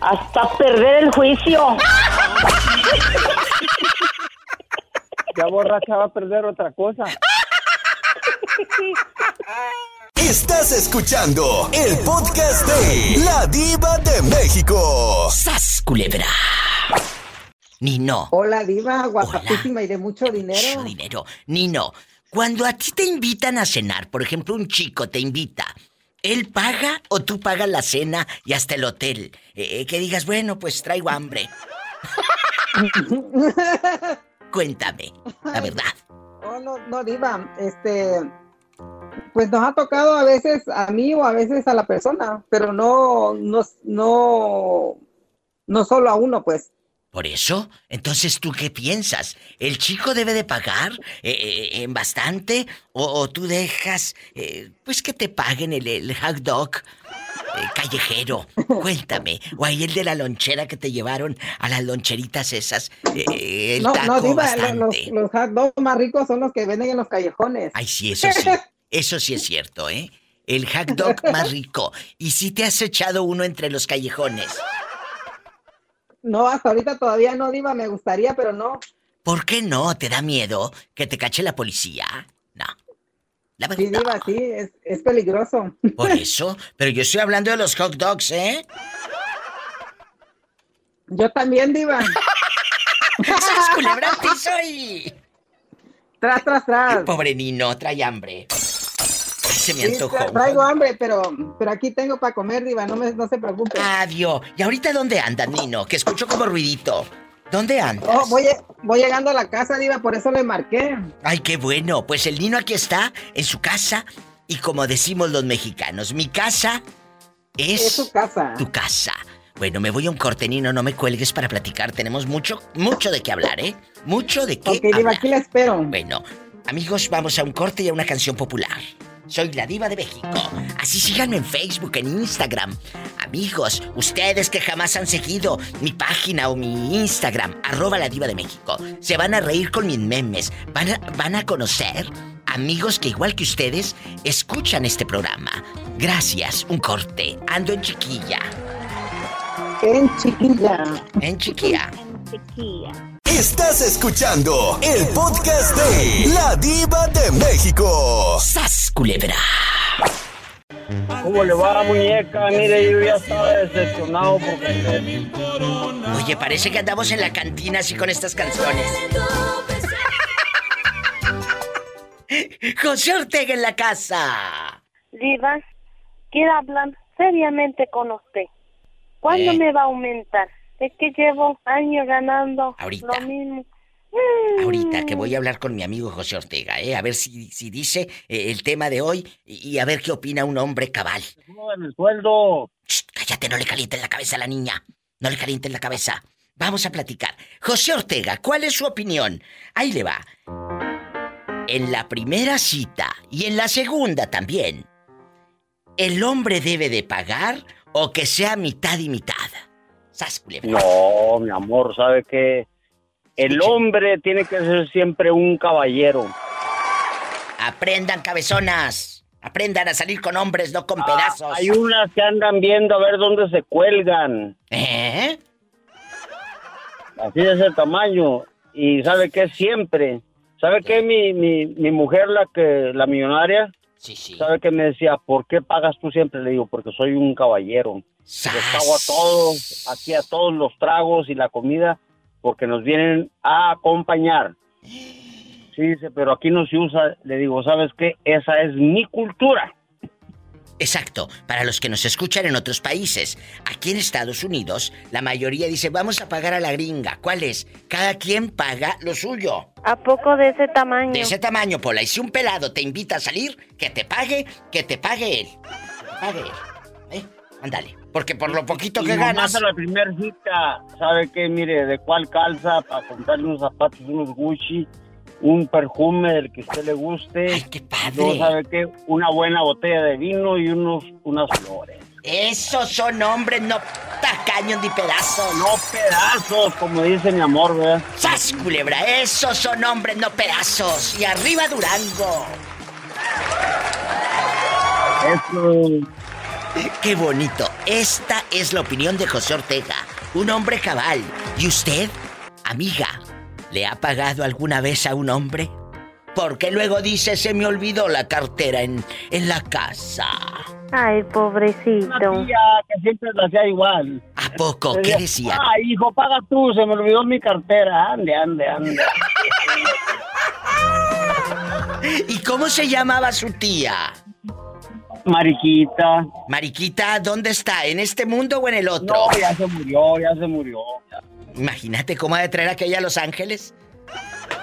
Hasta perder el juicio.
Ya borracha va a perder otra cosa.
Estás escuchando el podcast de La Diva de México.
¡Sas, culebra! Nino.
Hola, diva, guapísima y de mucho dinero.
Mucho dinero. Nino, cuando a ti te invitan a cenar, por ejemplo, un chico te invita, ¿él paga o tú pagas la cena y hasta el hotel? Eh, eh, que digas, bueno, pues traigo hambre. Cuéntame, la verdad.
Oh, no, no, diva, este, pues nos ha tocado a veces a mí o a veces a la persona, pero no, no, no, no solo a uno, pues.
Por eso, entonces, ¿tú qué piensas? ¿El chico debe de pagar eh, eh, en bastante? ¿O, o tú dejas, eh, pues, que te paguen el, el hot dog eh, callejero? Cuéntame. O ahí el de la lonchera que te llevaron a las loncheritas esas. eh, el
no,
taco
no, diva, los, los hot dogs más ricos son los que venden en los callejones.
Ay, sí, eso sí. Eso sí es cierto, ¿eh? El hot dog más rico. ¿Y si te has echado uno entre los callejones?
No, hasta ahorita todavía no, diva, me gustaría, pero no.
¿Por qué no? ¿Te da miedo que te cache la policía? No. La
Sí, diva, sí, es, es peligroso.
Por eso. Pero yo estoy hablando de los hot dogs, ¿eh?
Yo también, diva.
¡Sas, culebra al piso y...
Tras, tras, tras.
Pobre Nino, trae hambre. Se me
Sí,
antojó.
tra- traigo hambre, pero, pero aquí tengo para comer, diva, no, me, no se preocupe.
Adiós. ¿Y ahorita dónde andas, Nino? Que escucho como ruidito. ¿Dónde andas?
Oh, voy, voy llegando a la casa, diva, por eso le marqué.
Ay, qué bueno. Pues el Nino aquí está, en su casa. Y como decimos los mexicanos, mi casa es...
Es su casa.
Tu casa. Bueno, me voy a un corte, Nino, no me cuelgues para platicar. Tenemos mucho, mucho de qué hablar, ¿eh? Mucho de qué
Ok, diva,
hablar.
aquí la espero.
Bueno, amigos, vamos a un corte y a una canción popular. Soy la diva de México. Así síganme en Facebook, en Instagram. Amigos, ustedes que jamás han seguido mi página o mi Instagram, arroba la diva de México, se van a reír con mis memes. Van a, van a conocer amigos que igual que ustedes escuchan este programa. Gracias, un corte. Ando en chiquilla.
En chiquilla.
En chiquilla.
Chiquilla.
Estás escuchando el podcast de La Diva de México.
¡Sas, culebra!
¿Cómo le va, muñeca? Mire, yo ya estaba decepcionado porque...
Oye, parece que andamos en la cantina así con estas canciones. José Ortega en la casa.
Diva, quiero hablar seriamente con usted. ¿Cuándo
Eh.
me va a aumentar? Es que llevo años ganando
Ahorita.
lo mismo. Mm.
Ahorita que voy a hablar con mi amigo José Ortega, ¿eh? A ver si, si dice eh, el tema de hoy y, y a ver qué opina un hombre cabal.
el sueldo.
cállate, no le calienten la cabeza a la niña. No le calienten la cabeza. Vamos a platicar. José Ortega, ¿cuál es su opinión? Ahí le va. En la primera cita y en la segunda también, ¿el hombre debe de pagar o que sea mitad y mitad? Sas, culebra.
No, mi amor, ¿sabe qué? El hombre tiene que ser siempre un caballero.
Aprendan, cabezonas. Aprendan a salir con hombres, no con pedazos.
Ah, Hay unas que andan viendo a ver dónde se cuelgan.
¿Eh?
Así de ese tamaño. Y ¿sabe qué? Siempre. ¿Sabe qué? Mi, mi, mi mujer, la que la millonaria,
sí, sí.
¿sabe qué me decía? ¿Por qué pagas tú siempre? Le digo, porque soy un caballero. Les pago a todos, aquí a todos los tragos y la comida, porque nos vienen a acompañar. Sí, dice, pero aquí no se usa. Le digo, ¿sabes qué? Esa es mi cultura.
Exacto, para los que nos escuchan en otros países. Aquí en Estados Unidos, la mayoría dice, vamos a pagar a la gringa. ¿Cuál es? Cada quien paga lo suyo.
¿A poco de ese tamaño?
De ese tamaño, Pola. Y si un pelado te invita a salir, que te pague, que te pague él. Que te pague él. ¿Eh? Ándale. Porque por lo poquito
Y
que ganas...
a la primera cita, ¿sabe qué? Mire, ¿de cuál calza? Para comprarle unos zapatos, unos Gucci, un perfume del que usted le guste. ¡Ay,
qué padre!
Luego, ¿sabe qué? Una buena botella de vino y unos, unas flores.
Esos son hombres, no tacaños ni pedazos.
No pedazos, como dice mi amor, ¿verdad?
¡Sas, culebra! Esos son hombres, no pedazos. Y arriba Durango.
Eso.
Qué bonito. Esta es la opinión de José Ortega, un hombre cabal. ¿Y usted, amiga, le ha pagado alguna vez a un hombre? Porque luego dice, se me olvidó la cartera en, en la casa.
Ay, pobrecito.
Una tía que siempre lo hacía igual.
¿A poco? ¿Qué decía?
Ay, hijo, paga tú, se me olvidó mi cartera. Ande, ande, ande.
¿Y cómo se llamaba su tía?
Mariquita.
Mariquita, ¿dónde está? ¿En este mundo o en el otro?
No, ya se murió, ya se murió.
Imagínate cómo ha de traer aquella a Los Ángeles.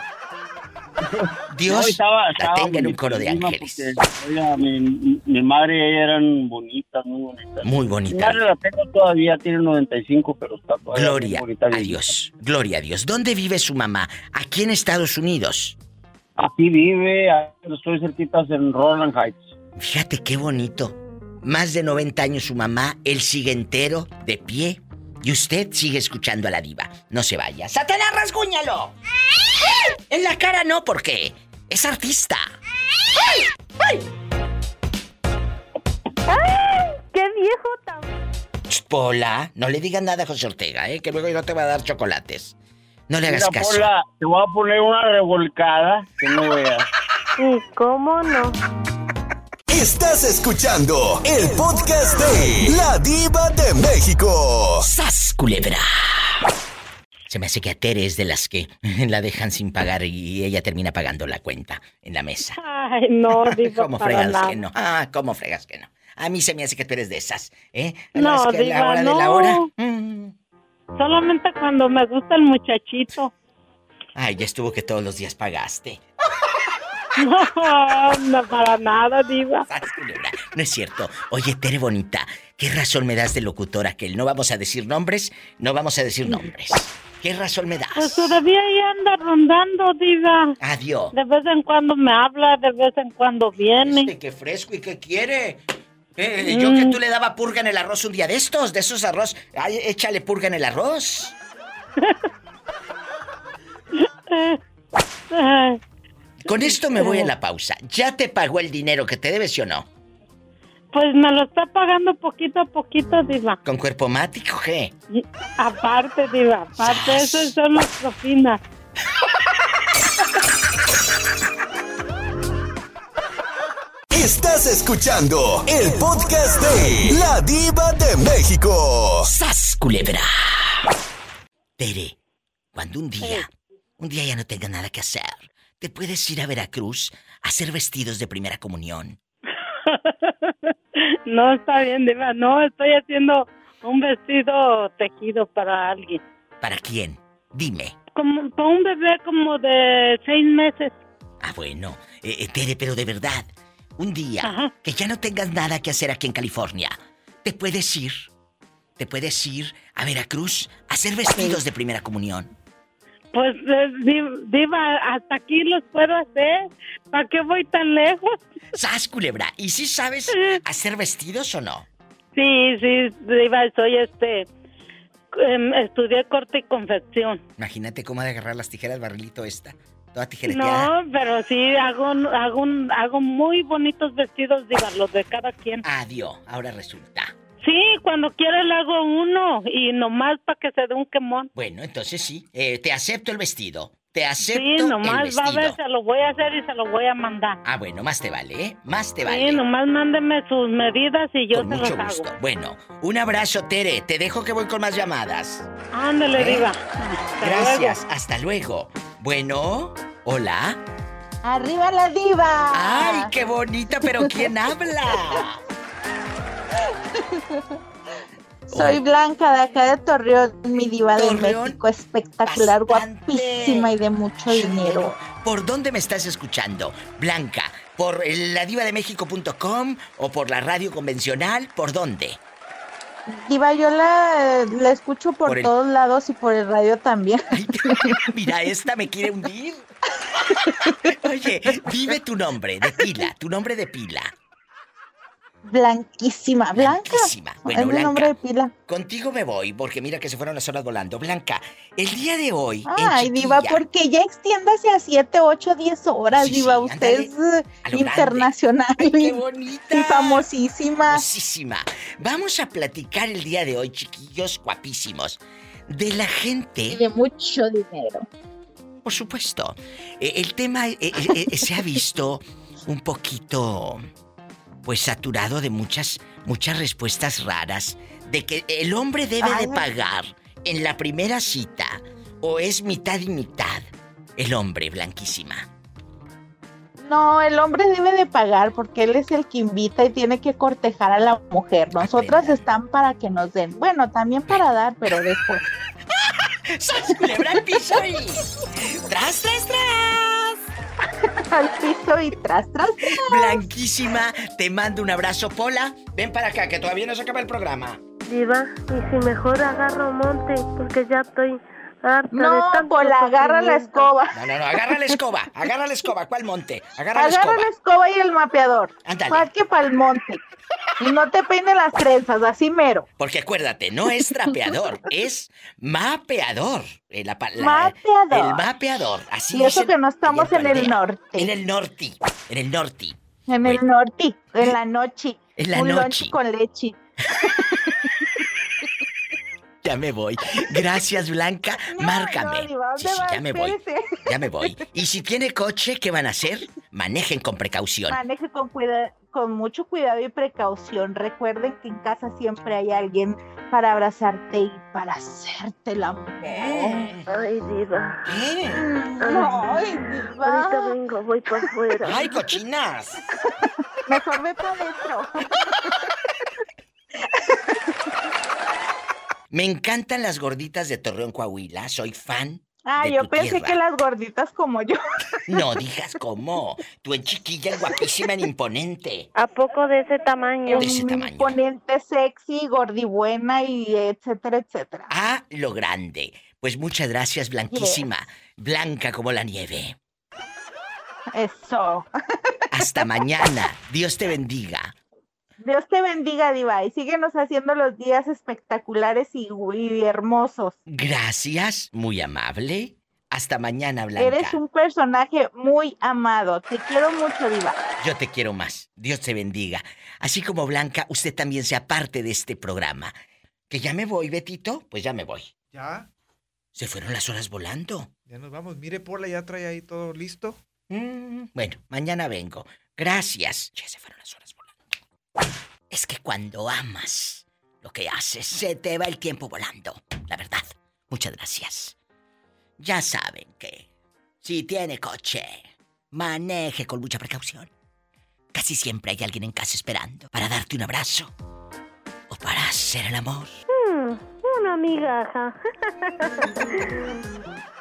Dios
No, estaba-
la tenga en un coro de ángeles.
porque, oiga, mi, mi madre y ella eran bonitas, muy bonitas.
Muy
Mi
bonita.
madre la tengo todavía, tiene 95, pero está todavía
Gloria
bonita.
a Dios. Gloria a Dios. ¿Dónde vive su mamá? Aquí en Estados Unidos.
Aquí vive, estoy cerquitas en Roland Heights.
Fíjate qué bonito. Más de 90 años su mamá, él sigue entero, de pie. Y usted sigue escuchando a la diva. No se vaya. ¡Satanás, rasguñalo! En la cara no, porque es artista.
¡Qué viejo tan...
Pola, no le digas nada a José Ortega, ¿eh? Que luego no te va a dar chocolates. No le hagas
Mira,
caso.
Pola, te voy a poner una revolcada que no veas.
Sí, ¿cómo no?
Estás escuchando el podcast de La Diva de México.
¡Sas, culebra! Se me hace que a Tere es de las que la dejan sin pagar y ella termina pagando la cuenta en la mesa.
Ay, no, diva,
¿Cómo
para
fregas
nada.
que no? Ah, ¿cómo fregas que no? A mí se me hace que tú eres de esas, ¿eh? A
No,
que a la hora
no.
de la hora.
Solamente cuando me gusta el muchachito.
Ay, ya estuvo que todos los días pagaste.
No, no para nada, diva.
No es cierto. Oye, Tere bonita, ¿qué razón me das de locutora que no vamos a decir nombres? No vamos a decir nombres. ¿Qué razón me das?
Pues todavía ahí anda rondando, diva.
Adiós.
De vez en cuando me habla, de vez en cuando viene.
Este, qué fresco y qué quiere. Eh, yo que tú le daba purga en el arroz un día de estos, de esos arroz. Ay, échale purga en el arroz. Con esto me voy a la pausa. ¿Ya te pagó el dinero que te debes, sí o no?
Pues me lo está pagando poquito a poquito, diva.
¿Con cuerpo mático qué?
Y aparte, diva, aparte, esas son las propinas.
Estás escuchando el podcast de La Diva de México.
¡Sas, culebra! Tere, cuando un día, un día ya no tengas nada que hacer, te puedes ir a Veracruz a hacer vestidos de primera comunión.
No, está bien, Diva. No, estoy haciendo un vestido tejido para alguien.
¿Para quién? Dime.
Como para un bebé como de seis meses.
Ah, bueno. Eh, eh, Tere, pero de verdad, un día que ya no tengas nada que hacer aquí en California, te puedes ir. Te puedes ir a Veracruz a hacer vestidos de primera comunión.
Pues, eh, Di- Diva, hasta aquí los puedo hacer. ¿Para qué voy tan lejos?
¡Sas, culebra! ¿Y si sabes hacer vestidos o no?
Sí, sí, Diva, soy este. em, estudié corte y confección.
Imagínate cómo ha de agarrar las tijeras barrilito esta. Toda tijereteada.
No, pero sí hago, hago, hago muy bonitos vestidos, Diva, los de cada quien.
Adiós, ahora resulta.
Sí, cuando quiera le hago uno y nomás para que se dé un quemón.
Bueno, entonces sí. Eh, te acepto el vestido. Te acepto
Sí,
el
nomás va a ver, se lo voy a hacer y se lo voy a mandar.
Ah, bueno, más te vale, ¿eh? Más te vale.
Sí, nomás mándeme sus medidas y yo
Con
se
mucho gusto.
hago.
Bueno, un abrazo, Tere. Te dejo que voy con más llamadas.
Ándale,
¿Eh?
Diva.
Gracias, hasta luego. Bueno, hola.
¡Arriba la diva!
¡Ay, qué bonita! ¿Pero quién habla?
Soy Blanca de acá de Torreón, mi diva de México, espectacular, guapísima y de mucho dinero.
¿Por dónde me estás escuchando? Blanca, ¿por ladivademexico.com o por la radio convencional? ¿Por dónde?
Diva, yo la, la escucho por,
Por el-
todos lados y por el radio también.
Mira, esta me quiere hundir. Oye, dime tu nombre de pila, tu nombre de pila.
Blanquísima, Blanca.
Blanquísima. Bueno,
es mi
Blanca.
nombre de pila.
Contigo me voy, porque mira que se fueron las horas volando. Blanca, el día de hoy. en
Ay, Diva, porque ya extiéndase a 7, 8, 10 horas,
Sí,
Diva.
sí,
Usted
ándale,
es eh,
a lo grande.
internacional y, y famosísima.
Famosísima. Vamos a platicar el día de hoy, chiquillos guapísimos, de la gente.
De mucho dinero.
Por supuesto. Eh, el tema eh, eh, se ha visto un poquito, pues, saturado de muchas, muchas respuestas raras. De que el hombre debe de pagar en la primera cita. O es mitad y mitad. El hombre, blanquísima.
No, el hombre debe de pagar porque él es el que invita y tiene que cortejar a la mujer. Nosotras están para que nos den. Bueno, también para dar, pero después.
¡Sas, culebra piso y... ¡Tras, tras, tras!
Al piso y tras, tras, tras.
Blanquísima, te mando un abrazo, Pola. Ven para acá, que todavía no se acaba el programa.
Diva, y si mejor agarro monte, porque ya estoy harta
No, Pola, agarra la escoba.
No, no, no, agarra la escoba, agarra la escoba. ¿Cuál monte? Agarra la
Agarra
escoba.
la escoba y el mapeador.
Ándale.
Más que para el monte. Y no te peine las trenzas, así mero.
Porque acuérdate, no es trapeador, es mapeador. Eh, la
Mapeador.
El mapeador. Así
Y eso
dicen
que no estamos en el norte.
En el norte. En el norte.
En el norte, en la noche.
En la
Un
noche.
con leche.
Ya me voy. Gracias, Blanca. Márcame.
no,
Sí,
¿dónde
sí, ya me voy. Ya me voy. Y si tiene coche, ¿qué van a hacer? Manejen con precaución.
Maneje con cuida- con mucho cuidado y precaución. Recuerden que en casa siempre hay alguien para abrazarte y para hacerte el amor.
Ay, diva.
Ay, diva.
Ahorita vengo, voy para afuera.
¡Ay, cochinas!
Mejor ve para adentro.
Me encantan las gorditas de Torreón, Coahuila. Soy fan.
Ah, yo pensé
tierra.
que las gorditas como yo.
No digas cómo. Tú en chiquilla, en guapísima, en imponente.
¿A poco de ese tamaño?
De ese tamaño.
Imponente, sexy, gordibuena y etcétera, etcétera.
A lo grande. Pues muchas gracias, Blanquísima. Blanca como la nieve.
Eso.
Hasta mañana. Dios te bendiga.
Dios te bendiga, Diva, y síguenos haciendo los días espectaculares y, y hermosos.
Gracias, muy amable. Hasta mañana, Blanca.
Eres un personaje muy amado. Te quiero mucho, Diva.
Yo te quiero más. Dios te bendiga. Así como Blanca, usted también sea parte de este programa. ¿Que ya me voy, Betito? Pues ya me voy.
Ya,
Se fueron las horas volando.
ya nos vamos. Mire, Pola ya trae ahí todo listo.
Mm, bueno, mañana vengo. Gracias. Ya se fueron las horas volando. Es que cuando amas lo que haces, se te va el tiempo volando. La verdad. Muchas gracias. Ya saben que si tiene coche, maneje con mucha precaución. Casi siempre hay alguien en casa esperando para darte un abrazo o para hacer el amor.
Hmm, una migaja.